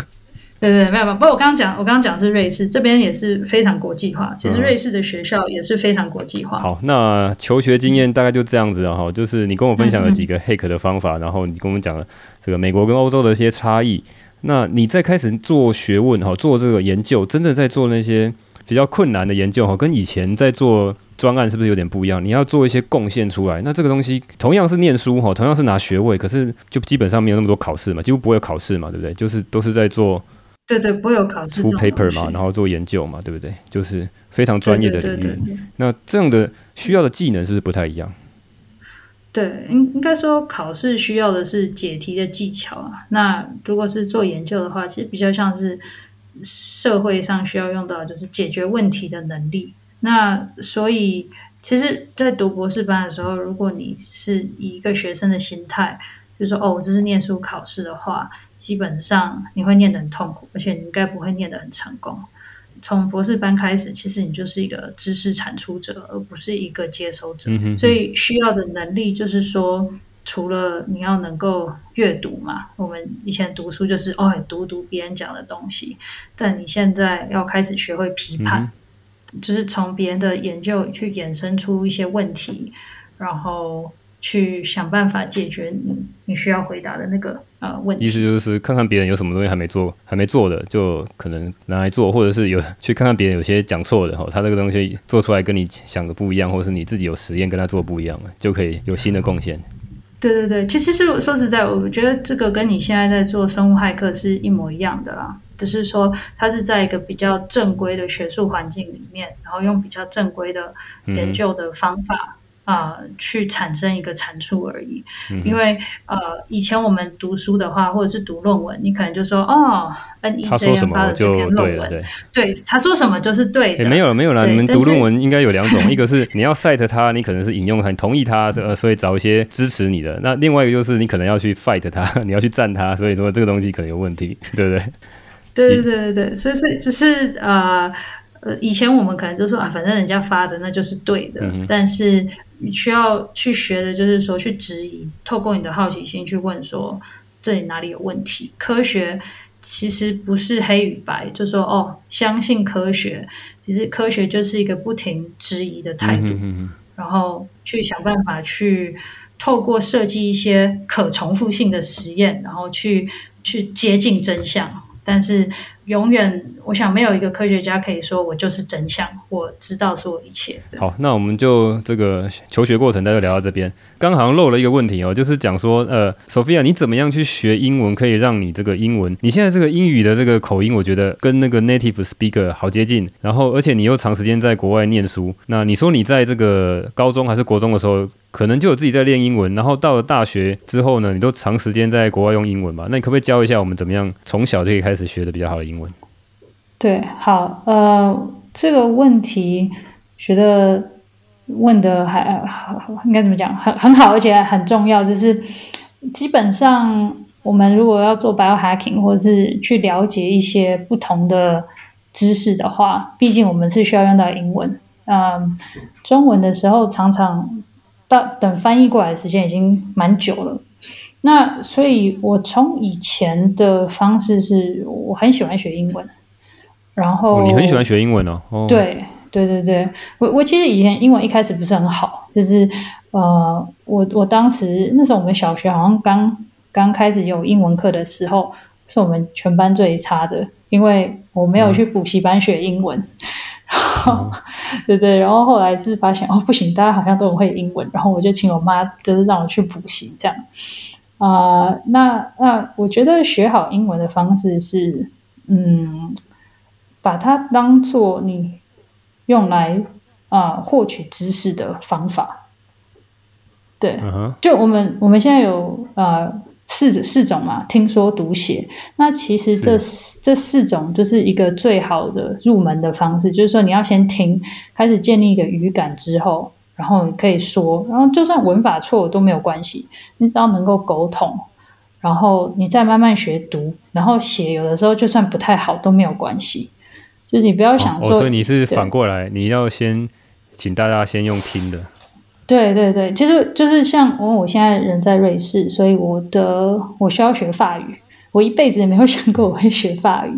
对 对，没有没有。不过我刚刚讲，我刚刚讲是瑞士这边也是非常国际化。其实瑞士的学校也是非常国际化。嗯、好，那求学经验大概就这样子了哈。就是你跟我分享了几个 hack 的方法，嗯嗯，然后你跟我们讲了这个美国跟欧洲的一些差异。那你在开始做学问哈，做这个研究，真的在做那些比较困难的研究哈，跟以前在做。专案是不是有点不一样？你要做一些贡献出来，那这个东西同样是念书哈，同样是拿学位，可是就基本上没有那么多考试嘛，几乎不会有考试嘛，对不对？就是都是在做，对对，不会有考试，出 paper 嘛，然后做研究嘛，对不对？就是非常专业的领域。那这样的需要的技能是不是不太一样？对，应应该说考试需要的是解题的技巧啊。那如果是做研究的话，其实比较像是社会上需要用到，就是解决问题的能力。那所以，其实，在读博士班的时候，如果你是以一个学生的心态，就是说，哦，这是念书考试的话，基本上你会念得很痛苦，而且你应该不会念得很成功。从博士班开始，其实你就是一个知识产出者，而不是一个接收者。嗯哼哼。所以需要的能力就是说，除了你要能够阅读嘛，我们以前读书就是哦，读读别人讲的东西，但你现在要开始学会批判。嗯就是从别人的研究去衍生出一些问题，然后去想办法解决你你需要回答的那个呃问题。意思就是看看别人有什么东西还没做，还没做的，就可能拿来做，或者是有去看看别人有些讲错的哈，他这个东西做出来跟你想的不一样，或者是你自己有实验跟他做不一样，就可以有新的贡献。对对对，其实是说实在，我觉得这个跟你现在在做生物骇客是一模一样的啦。只是说，它是在一个比较正规的学术环境里面，然后用比较正规的研究的方法啊、嗯呃，去产生一个产出而已。嗯、因为呃，以前我们读书的话，或者是读论文，你可能就说哦，NEJM 发的这篇论文，对，对，他说什么就是对的。欸、没有了，没有了。你们读论文应该有两种，一个是你要 cite 他，你可能是引用很同意他，呃，所以找一些支持你的。那另外一个就是你可能要去 fight 他，你要去赞他，所以说这个东西可能有问题，对不对？对对对对对，所以所以就是呃呃，以前我们可能就说啊，反正人家发的那就是对的，嗯、但是你需要去学的就是说去质疑，透过你的好奇心去问说这里哪里有问题。科学其实不是黑与白，就说哦，相信科学，其实科学就是一个不停质疑的态度，嗯、然后去想办法去透过设计一些可重复性的实验，然后去去接近真相。但是永远，我想没有一个科学家可以说我就是真相，我知道所有一切。好，那我们就这个求学过程，大家聊到这边。刚好像漏了一个问题哦，就是讲说，呃，Sophia，你怎么样去学英文，可以让你这个英文，你现在这个英语的这个口音，我觉得跟那个 native speaker 好接近。然后，而且你又长时间在国外念书，那你说你在这个高中还是国中的时候，可能就有自己在练英文，然后到了大学之后呢，你都长时间在国外用英文嘛？那你可不可以教一下我们怎么样从小就可以开始学的比较好的英？对，好，呃，这个问题觉得问的还好，应该怎么讲？很很好，而且很重要。就是基本上，我们如果要做 biohacking，或者是去了解一些不同的知识的话，毕竟我们是需要用到英文。嗯、中文的时候常常到等翻译过来的时间已经蛮久了。那所以，我从以前的方式是我很喜欢学英文。然后、哦、你很喜欢学英文哦？哦对对对对，我我其实以前英文一开始不是很好，就是呃，我我当时那时候我们小学好像刚刚开始有英文课的时候，是我们全班最差的，因为我没有去补习班学英文。嗯、然后、嗯、对对，然后后来是发现哦不行，大家好像都很会英文，然后我就请我妈就是让我去补习这样。啊、呃，那那我觉得学好英文的方式是嗯。把它当做你用来啊、呃、获取知识的方法，对，uh-huh. 就我们我们现在有呃四四种嘛，听说读写。那其实这这四种就是一个最好的入门的方式，就是说你要先听，开始建立一个语感之后，然后你可以说，然后就算文法错都没有关系，你只要能够沟通，然后你再慢慢学读，然后写有的时候就算不太好都没有关系。就是你不要想说，哦哦、所以你是反过来，你要先请大家先用听的。对对对，其实就是像我，我现在人在瑞士，所以我的我需要学法语，我一辈子也没有想过我会学法语。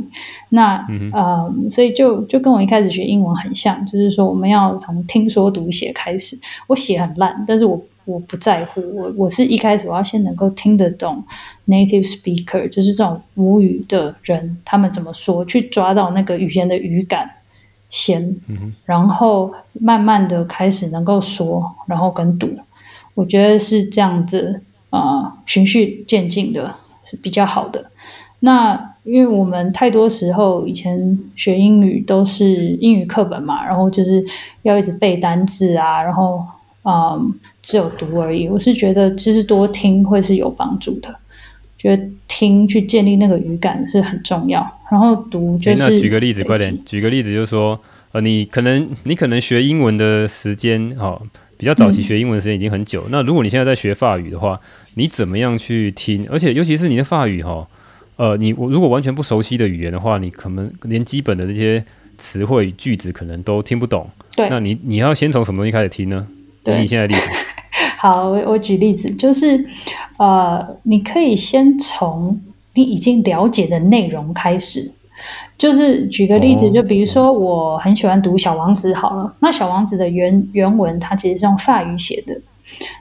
那嗯、呃，所以就就跟我一开始学英文很像，就是说我们要从听说读写开始。我写很烂，但是我我不在乎。我我是一开始我要先能够听得懂 native speaker，就是这种母语的人他们怎么说，去抓到那个语言的语感。先，然后慢慢的开始能够说，然后跟读，我觉得是这样子啊，呃，循序渐进的是比较好的。那因为我们太多时候以前学英语都是英语课本嘛，然后就是要一直背单字啊，然后嗯，只有读而已。我是觉得其实多听会是有帮助的。觉得听去建立那个语感是很重要，然后读就是。那举个例子，快点，举个例子，就是说，呃，你可能你可能学英文的时间，哦，比较早期学英文的时间已经很久。嗯、那如果你现在在学法语的话，你怎么样去听？而且尤其是你的法语，哈，呃，你我如果完全不熟悉的语言的话，你可能连基本的这些词汇句子可能都听不懂。对。那你你要先从什么东西开始听呢？以你现在的例子。好，我我举例子，就是，呃，你可以先从你已经了解的内容开始，就是举个例子，就比如说我很喜欢读《小王子》，好了，那《小王子》的原原文它其实是用法语写的，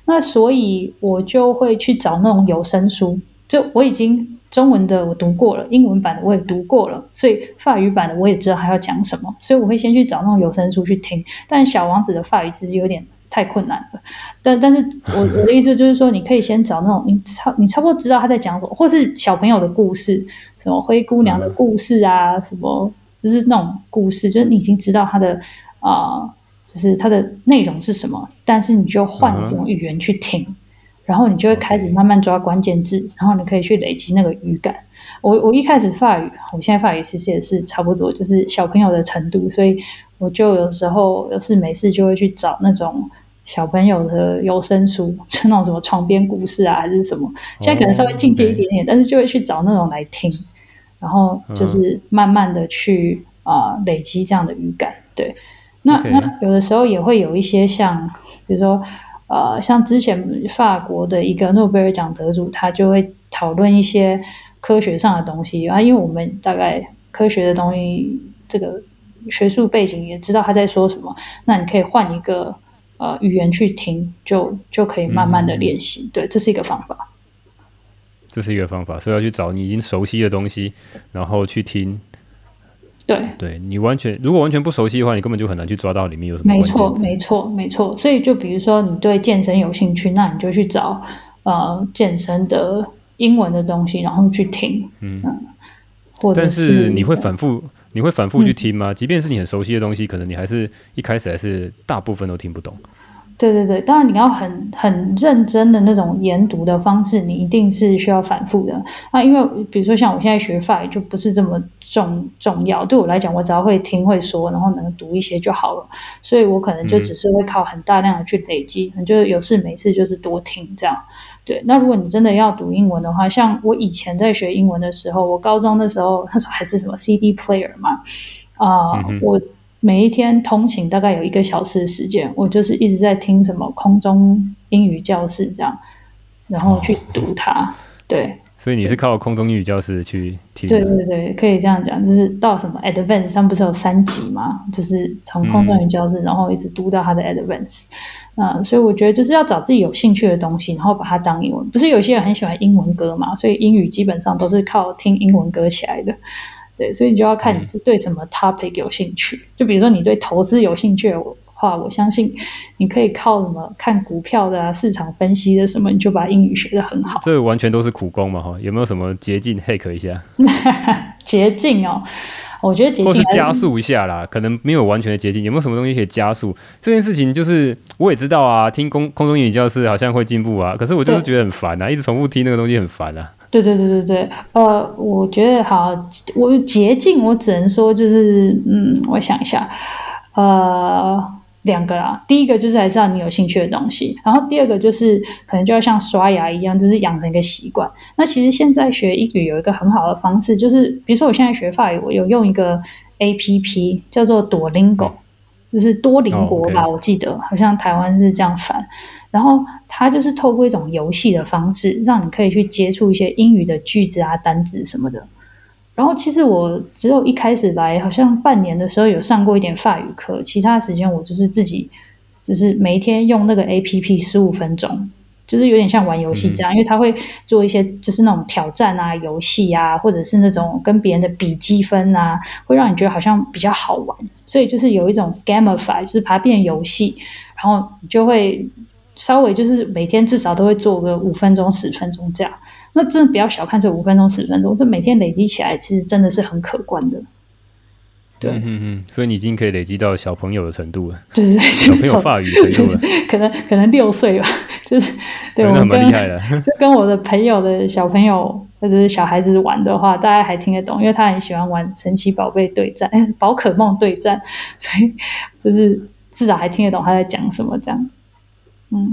那所以我就会去找那种有声书，就我已经中文的我读过了，英文版的我也读过了，所以法语版的我也知道它要讲什么，所以我会先去找那种有声书去听，但《小王子》的法语其实有点。太困难了，但但是我 我的意思就是说，你可以先找那种你差你差不多知道他在讲什么，或是小朋友的故事，什么灰姑娘的故事啊，什么就是那种故事，就是你已经知道他的啊、呃，就是它的内容是什么，但是你就换一种语言去听，然后你就会开始慢慢抓关键字，然后你可以去累积那个语感。我我一开始法语，我现在法语其实也是差不多，就是小朋友的程度，所以。我就有时候有事没事就会去找那种小朋友的有声书，就那种什么床边故事啊，还是什么。现在可能稍微进阶一点点，oh, 但是就会去找那种来听，然后就是慢慢的去啊、呃、累积这样的语感。对，那.那有的时候也会有一些像，比如说呃，像之前法国的一个诺贝尔奖得主，他就会讨论一些科学上的东西啊，因为我们大概科学的东西这个。学术背景也知道他在说什么，那你可以换一个呃语言去听，就就可以慢慢的练习。嗯、对，这是一个方法。这是一个方法，所以要去找你已经熟悉的东西，然后去听。对，对你完全如果完全不熟悉的话，你根本就很难去抓到里面有什么。没错，没错，没错。所以就比如说你对健身有兴趣，那你就去找呃健身的英文的东西，然后去听。嗯，嗯，或者是，但是你会反复。你会反复去听吗？嗯、即便是你很熟悉的东西，可能你还是一开始还是大部分都听不懂。对对对，当然你要很很认真的那种研读的方式，你一定是需要反复的。那因为比如说像我现在学法语就不是这么重重要，对我来讲，我只要会听会说，然后能读一些就好了。所以我可能就只是会靠很大量的去累积，嗯、就有事没事就是多听这样。对，那如果你真的要读英文的话，像我以前在学英文的时候，我高中的时候 那时候还是什么 CD player 嘛，啊、呃，嗯、我。每一天通勤大概有一个小时的时间，我就是一直在听什么空中英语教室这样，然后去读它。哦、对，所以你是靠空中英语教室去听？对对对，可以这样讲，就是到什么 Advanced 上不是有三级吗？就是从空中英语教室，然后一直读到他的 Advanced。嗯、呃，所以我觉得就是要找自己有兴趣的东西，然后把它当英文。不是有些人很喜欢英文歌嘛？所以英语基本上都是靠听英文歌起来的。对，所以你就要看你是对什么 topic 有兴趣。嗯、就比如说你对投资有兴趣的话，我相信你可以靠什么看股票的啊、市场分析的什么，你就把英语学得很好。这完全都是苦功嘛，哈！有没有什么捷径 hack 一下？捷径哦，我觉得捷径或是加速一下啦，可能没有完全的捷径。有没有什么东西可以加速这件事情？就是我也知道啊，听空空中英语教室好像会进步啊，可是我就是觉得很烦啊，一直重复听那个东西很烦啊。对对对对对，呃，我觉得好，我捷径我只能说就是，嗯，我想一下，呃，两个啦。第一个就是还是要你有兴趣的东西，然后第二个就是可能就要像刷牙一样，就是养成一个习惯。那其实现在学英语有一个很好的方式，就是比如说我现在学法语，我有用一个 APP 叫做 Duolingo。就是多邻国吧，oh. 我记得好像台湾是这样翻。然后它就是透过一种游戏的方式，让你可以去接触一些英语的句子啊、单字什么的。然后其实我只有一开始来，好像半年的时候有上过一点法语课，其他时间我就是自己，就是每一天用那个 APP 十五分钟，就是有点像玩游戏这样，嗯、因为他会做一些就是那种挑战啊、游戏啊，或者是那种跟别人的比积分啊，会让你觉得好像比较好玩，所以就是有一种 gamify，就是把它变成游戏，然后你就会稍微就是每天至少都会做个五分钟、十分钟这样。那真的不要小看这五分钟、十分钟，这每天累积起来，其实真的是很可观的。对，嗯嗯，所以你已经可以累积到小朋友的程度了。对对对，小朋友法语程度了，可能可能六岁吧，就是 对，对我们蛮厉害的。就跟我的朋友的小朋友或者是小孩子玩的话，大家还听得懂，因为他很喜欢玩神奇宝贝对战、宝可梦对战，所以就是至少还听得懂他在讲什么这样。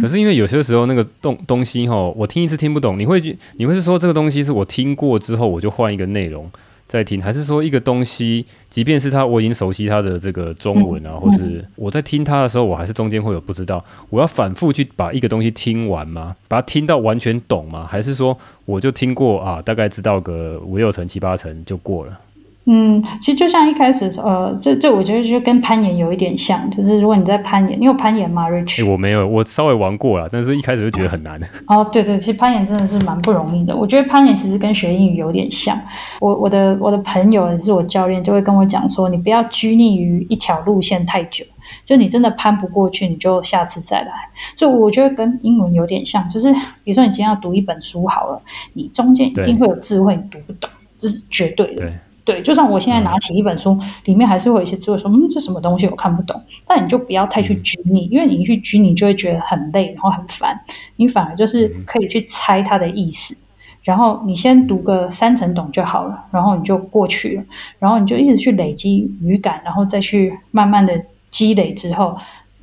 可是因为有些时候那个东东西哈，我听一次听不懂，你会你会是说这个东西是我听过之后我就换一个内容再听，还是说一个东西，即便是它我已经熟悉它的这个中文啊，嗯、或是我在听它的时候，我还是中间会有不知道，我要反复去把一个东西听完吗？把它听到完全懂吗？还是说我就听过啊，大概知道个五六成七八成就过了？嗯，其实就像一开始，呃，这这我觉得就跟攀岩有一点像，就是如果你在攀岩，你有攀岩吗，Rich？欸，我没有，我稍微玩过了，但是一开始就觉得很难。哦，对对，其实攀岩真的是蛮不容易的。我觉得攀岩其实跟学英语有点像。我我的我的朋友也是我教练，就会跟我讲说，你不要拘泥于一条路线太久，就你真的攀不过去，你就下次再来。所以我觉得跟英文有点像，就是比如说你今天要读一本书好了，你中间一定会有智慧你读不懂，这是绝对的。对。对，就算我现在拿起一本书，嗯、里面还是会有一些字会说，嗯，这什么东西我看不懂。但你就不要太去拘泥，嗯、因为你一去拘泥就会觉得很累，然后很烦。你反而就是可以去猜它的意思，嗯、然后你先读个三成懂就好了，然后你就过去了，然后你就一直去累积语感，然后再去慢慢的积累之后。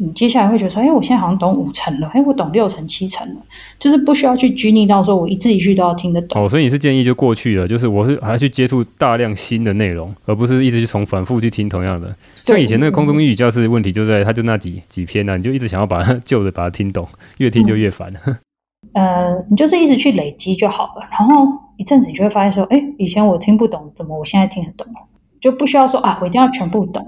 你接下来会觉得说，哎，我现在好像懂五成了，哎，我懂六成、七成了，就是不需要去拘泥到说我一字一句都要听得懂。哦，所以你是建议就过去了，就是我是还要去接触大量新的内容，而不是一直去从反复去听同样的。像以前那个空中英语教室，问题就在它就那几几篇呢、啊，你就一直想要把它 旧的把它听懂，越听就越烦。嗯、呃，你就是一直去累积就好了，然后一阵子你就会发现说，哎，以前我听不懂，怎么我现在听得懂了？就不需要说啊，我一定要全部懂。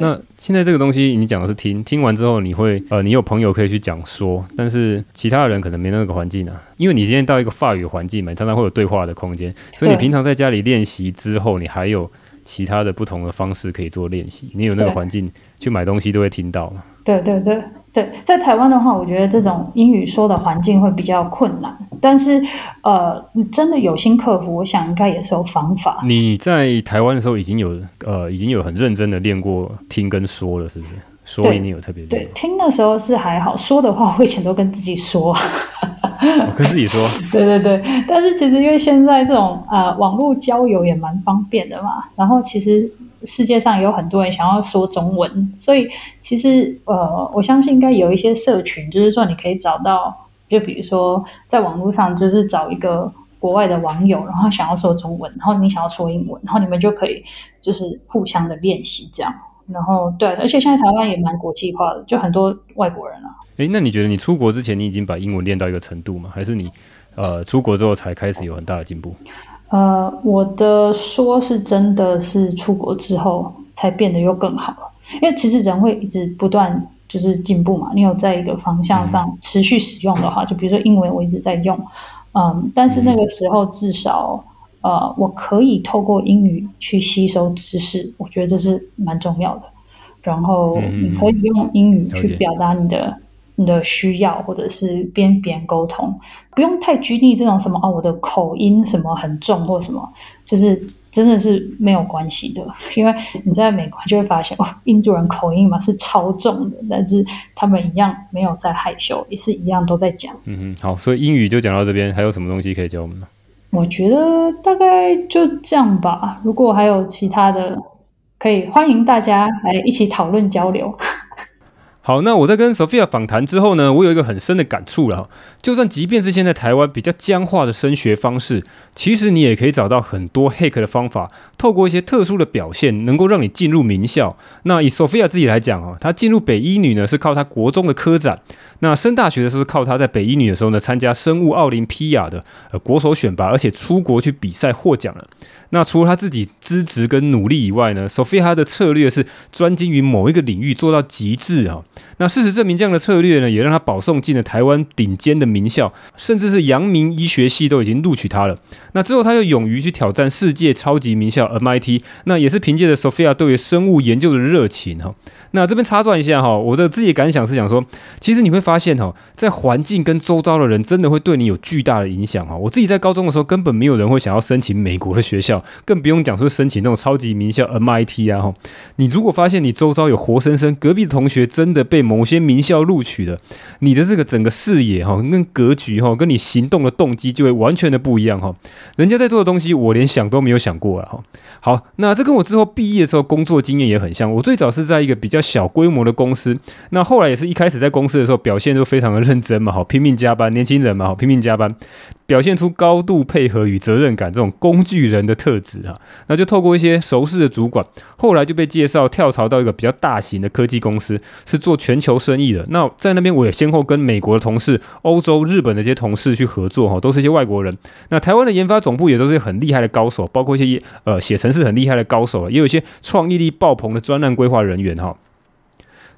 那现在这个东西，你讲的是听，听完之后你会呃，你有朋友可以去讲说，但是其他的人可能没那个环境啊，因为你今天到一个法语环境嘛，常常会有对话的空间，所以你平常在家里练习之后，你还有其他的不同的方式可以做练习，你有那个环境去买东西都会听到嘛。对对对。对，在台湾的话，我觉得这种英语说的环境会比较困难。但是，呃，真的有心克服，我想应该也是有方法。你在台湾的时候已经有呃，已经有很认真的练过听跟说了，是不是？说你有特别练。对，听的时候是还好，说的话我以前都跟自己说，我跟自己说。对对对，但是其实因为现在这种呃网络交友也蛮方便的嘛，然后其实。世界上有很多人想要说中文，所以其实呃，我相信应该有一些社群，就是说你可以找到，就比如说在网络上，就是找一个国外的网友，然后想要说中文，然后你想要说英文，然后你们就可以就是互相的练习这样。然后对，而且现在台湾也蛮国际化的，就很多外国人啊。诶，那你觉得你出国之前，你已经把英文练到一个程度吗？还是你呃出国之后才开始有很大的进步？呃，我的说是真的是出国之后才变得又更好了，因为其实人会一直不断就是进步嘛。你有在一个方向上持续使用的话，就比如说英文，我一直在用，嗯，但是那个时候至少呃，我可以透过英语去吸收知识，我觉得这是蛮重要的。然后你可以用英语去表达你的。你的需要，或者是跟别人沟通，不用太拘泥这种什么哦，我的口音什么很重或什么，就是真的是没有关系的。因为你在美国就会发现，哦，印度人口音嘛是超重的，但是他们一样没有在害羞，也是一样都在讲。嗯哼，好，所以英语就讲到这边，还有什么东西可以教我们吗？我觉得大概就这样吧。如果还有其他的，可以欢迎大家来一起讨论交流。好，那我在跟 Sophia 访谈之后呢，我有一个很深的感触了。就算即便是现在台湾比较僵化的升学方式，其实你也可以找到很多 hack 的方法，透过一些特殊的表现，能够让你进入名校。那以 Sophia 自己来讲啊，她进入北一女呢，是靠她国中的科展。那升大学的时候是靠她在北一女的时候呢，参加生物奥林匹亚的呃国手选拔，而且出国去比赛获奖了。那除了他自己支持跟努力以外呢，Sophia 的策略是专精于某一个领域做到极致啊。那事实证明，这样的策略呢，也让他保送进了台湾顶尖的名校，甚至是阳明医学系都已经录取他了。那之后，他又勇于去挑战世界超级名校 MIT，那也是凭借着 Sophia 对于生物研究的热情哈。那这边插断一下哈，我的自己的感想是想说，其实你会发现哈，在环境跟周遭的人真的会对你有巨大的影响哈。我自己在高中的时候，根本没有人会想要申请美国的学校，更不用讲说申请那种超级名校 MIT 啊哈。你如果发现你周遭有活生生隔壁的同学真的被某些名校录取了，你的这个整个视野哈跟格局哈，跟你行动的动机就会完全的不一样哈。人家在做的东西，我连想都没有想过啊哈。好，那这跟我之后毕业的时候工作经验也很像。我最早是在一个比较小规模的公司，那后来也是一开始在公司的时候表现都非常的认真嘛，好拼命加班，年轻人嘛，好拼命加班，表现出高度配合与责任感这种工具人的特质哈，那就透过一些熟识的主管，后来就被介绍跳槽到一个比较大型的科技公司，是做全球生意的。那在那边我也先后跟美国的同事、欧洲、日本的这些同事去合作哈，都是一些外国人。那台湾的研发总部也都是很厉害的高手，包括一些呃写程式很厉害的高手，也有一些创意力爆棚的专案规划人员哈。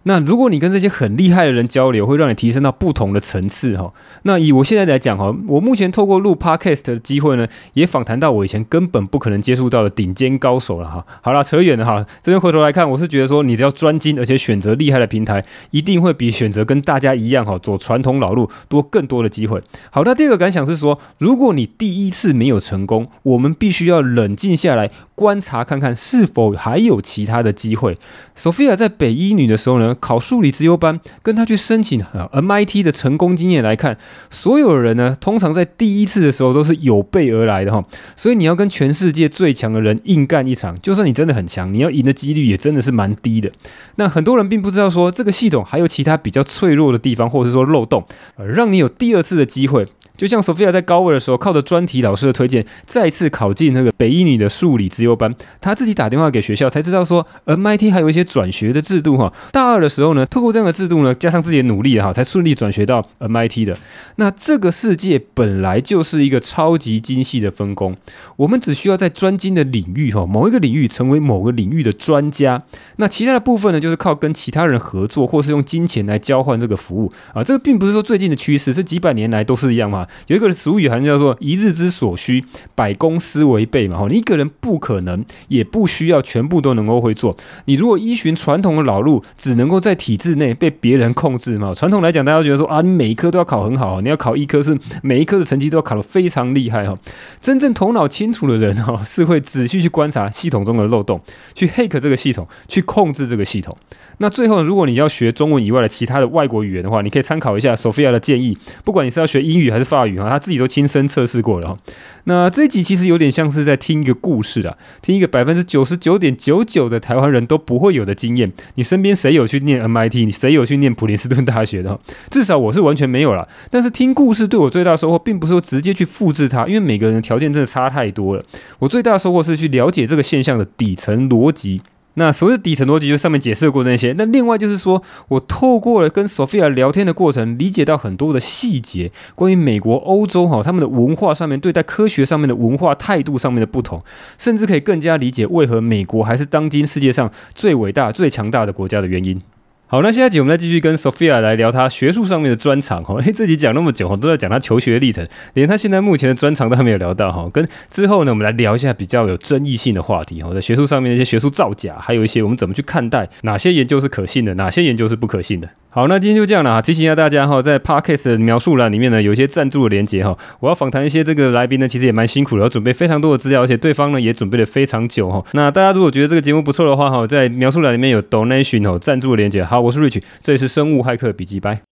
那如果你跟这些很厉害的人交流，会让你提升到不同的层次哈。那以我现在来讲哈，我目前透过录 Podcast 的机会呢，也访谈到我以前根本不可能接触到的顶尖高手了哈。好啦，扯远了哈。这边回头来看，我是觉得说，你只要专精，而且选择厉害的平台，一定会比选择跟大家一样哈，走传统老路多更多的机会。好，那第二个感想是说，如果你第一次没有成功，我们必须要冷静下来，观察看看是否还有其他的机会。Sophia 在北一女的时候呢，考数理资优班，跟他去申请 MIT 的成功经验来看，所有人呢，通常在第一次的时候都是有备而来的哈。所以你要跟全世界最强的人硬干一场，就算你真的很强，你要赢的几率也真的是蛮低的。那很多人并不知道说，这个系统还有其他比较脆弱的地方，或者是说漏洞，呃，让你有第二次的机会。就像 Sophia 在高二的时候，靠着专题老师的推荐，再次考进那个北一女的数理资优班。她自己打电话给学校，才知道说 MIT 还有一些转学的制度哈。大二的时候呢，透过这样的制度呢，加上自己的努力哈，才顺利转学到 MIT 的。那这个世界本来就是一个超级精细的分工，我们只需要在专精的领域哈，某一个领域成为某个领域的专家。那其他的部分呢，就是靠跟其他人合作，或是用金钱来交换这个服务啊。这个并不是说最近的趋势，这几百年来都是一样嘛。有一个俗语好像叫做“一日之所需，百公司为备”嘛。你一个人不可能，也不需要全部都能够会做。你如果依循传统的老路，只能够在体制内被别人控制嘛。传统来讲，大家觉得说啊，你每一科都要考很好，你要考一科是每一科的成绩都要考得非常厉害哈。真正头脑清楚的人哈，是会仔细去观察系统中的漏洞，去 hack 这个系统，去控制这个系统。那最后，如果你要学中文以外的其他的外国语言的话，你可以参考一下 Sophia 的建议。不管你是要学英语还是法语哈，他自己都亲身测试过了哈。那这一集其实有点像是在听一个故事啊，听一个百分之九十九点九九的台湾人都不会有的经验。你身边谁有去念 MIT？你谁有去念普林斯顿大学的？至少我是完全没有啦。但是听故事对我最大的收获，并不是说直接去复制它，因为每个人的条件真的差太多了。我最大的收获是去了解这个现象的底层逻辑。那所谓的底层逻辑，就上面解释过那些。那另外就是说，我透过了跟索菲亚聊天的过程，理解到很多的细节，关于美国、欧洲哈他们的文化上面对待科学上面的文化态度上面的不同，甚至可以更加理解为何美国还是当今世界上最伟大、最强大的国家的原因。好，那下一集我们再继续跟 Sophia 来聊她学术上面的专长哈。诶，自己讲那么久，都在讲她求学历程，连她现在目前的专长都还没有聊到哈。跟之后呢，我们来聊一下比较有争议性的话题哈，在学术上面的一些学术造假，还有一些我们怎么去看待哪些研究是可信的，哪些研究是不可信的。好，那今天就这样了哈。提醒一下大家哈，在 Podcast 的描述栏里面呢，有一些赞助的连接哈。我要访谈一些这个来宾呢，其实也蛮辛苦的，要准备非常多的资料，而且对方呢也准备了非常久哈。那大家如果觉得这个节目不错的话哈，在描述栏里面有 Donation 哦赞助的连接。好，我是 Rich，这里是生物骇客笔记，拜。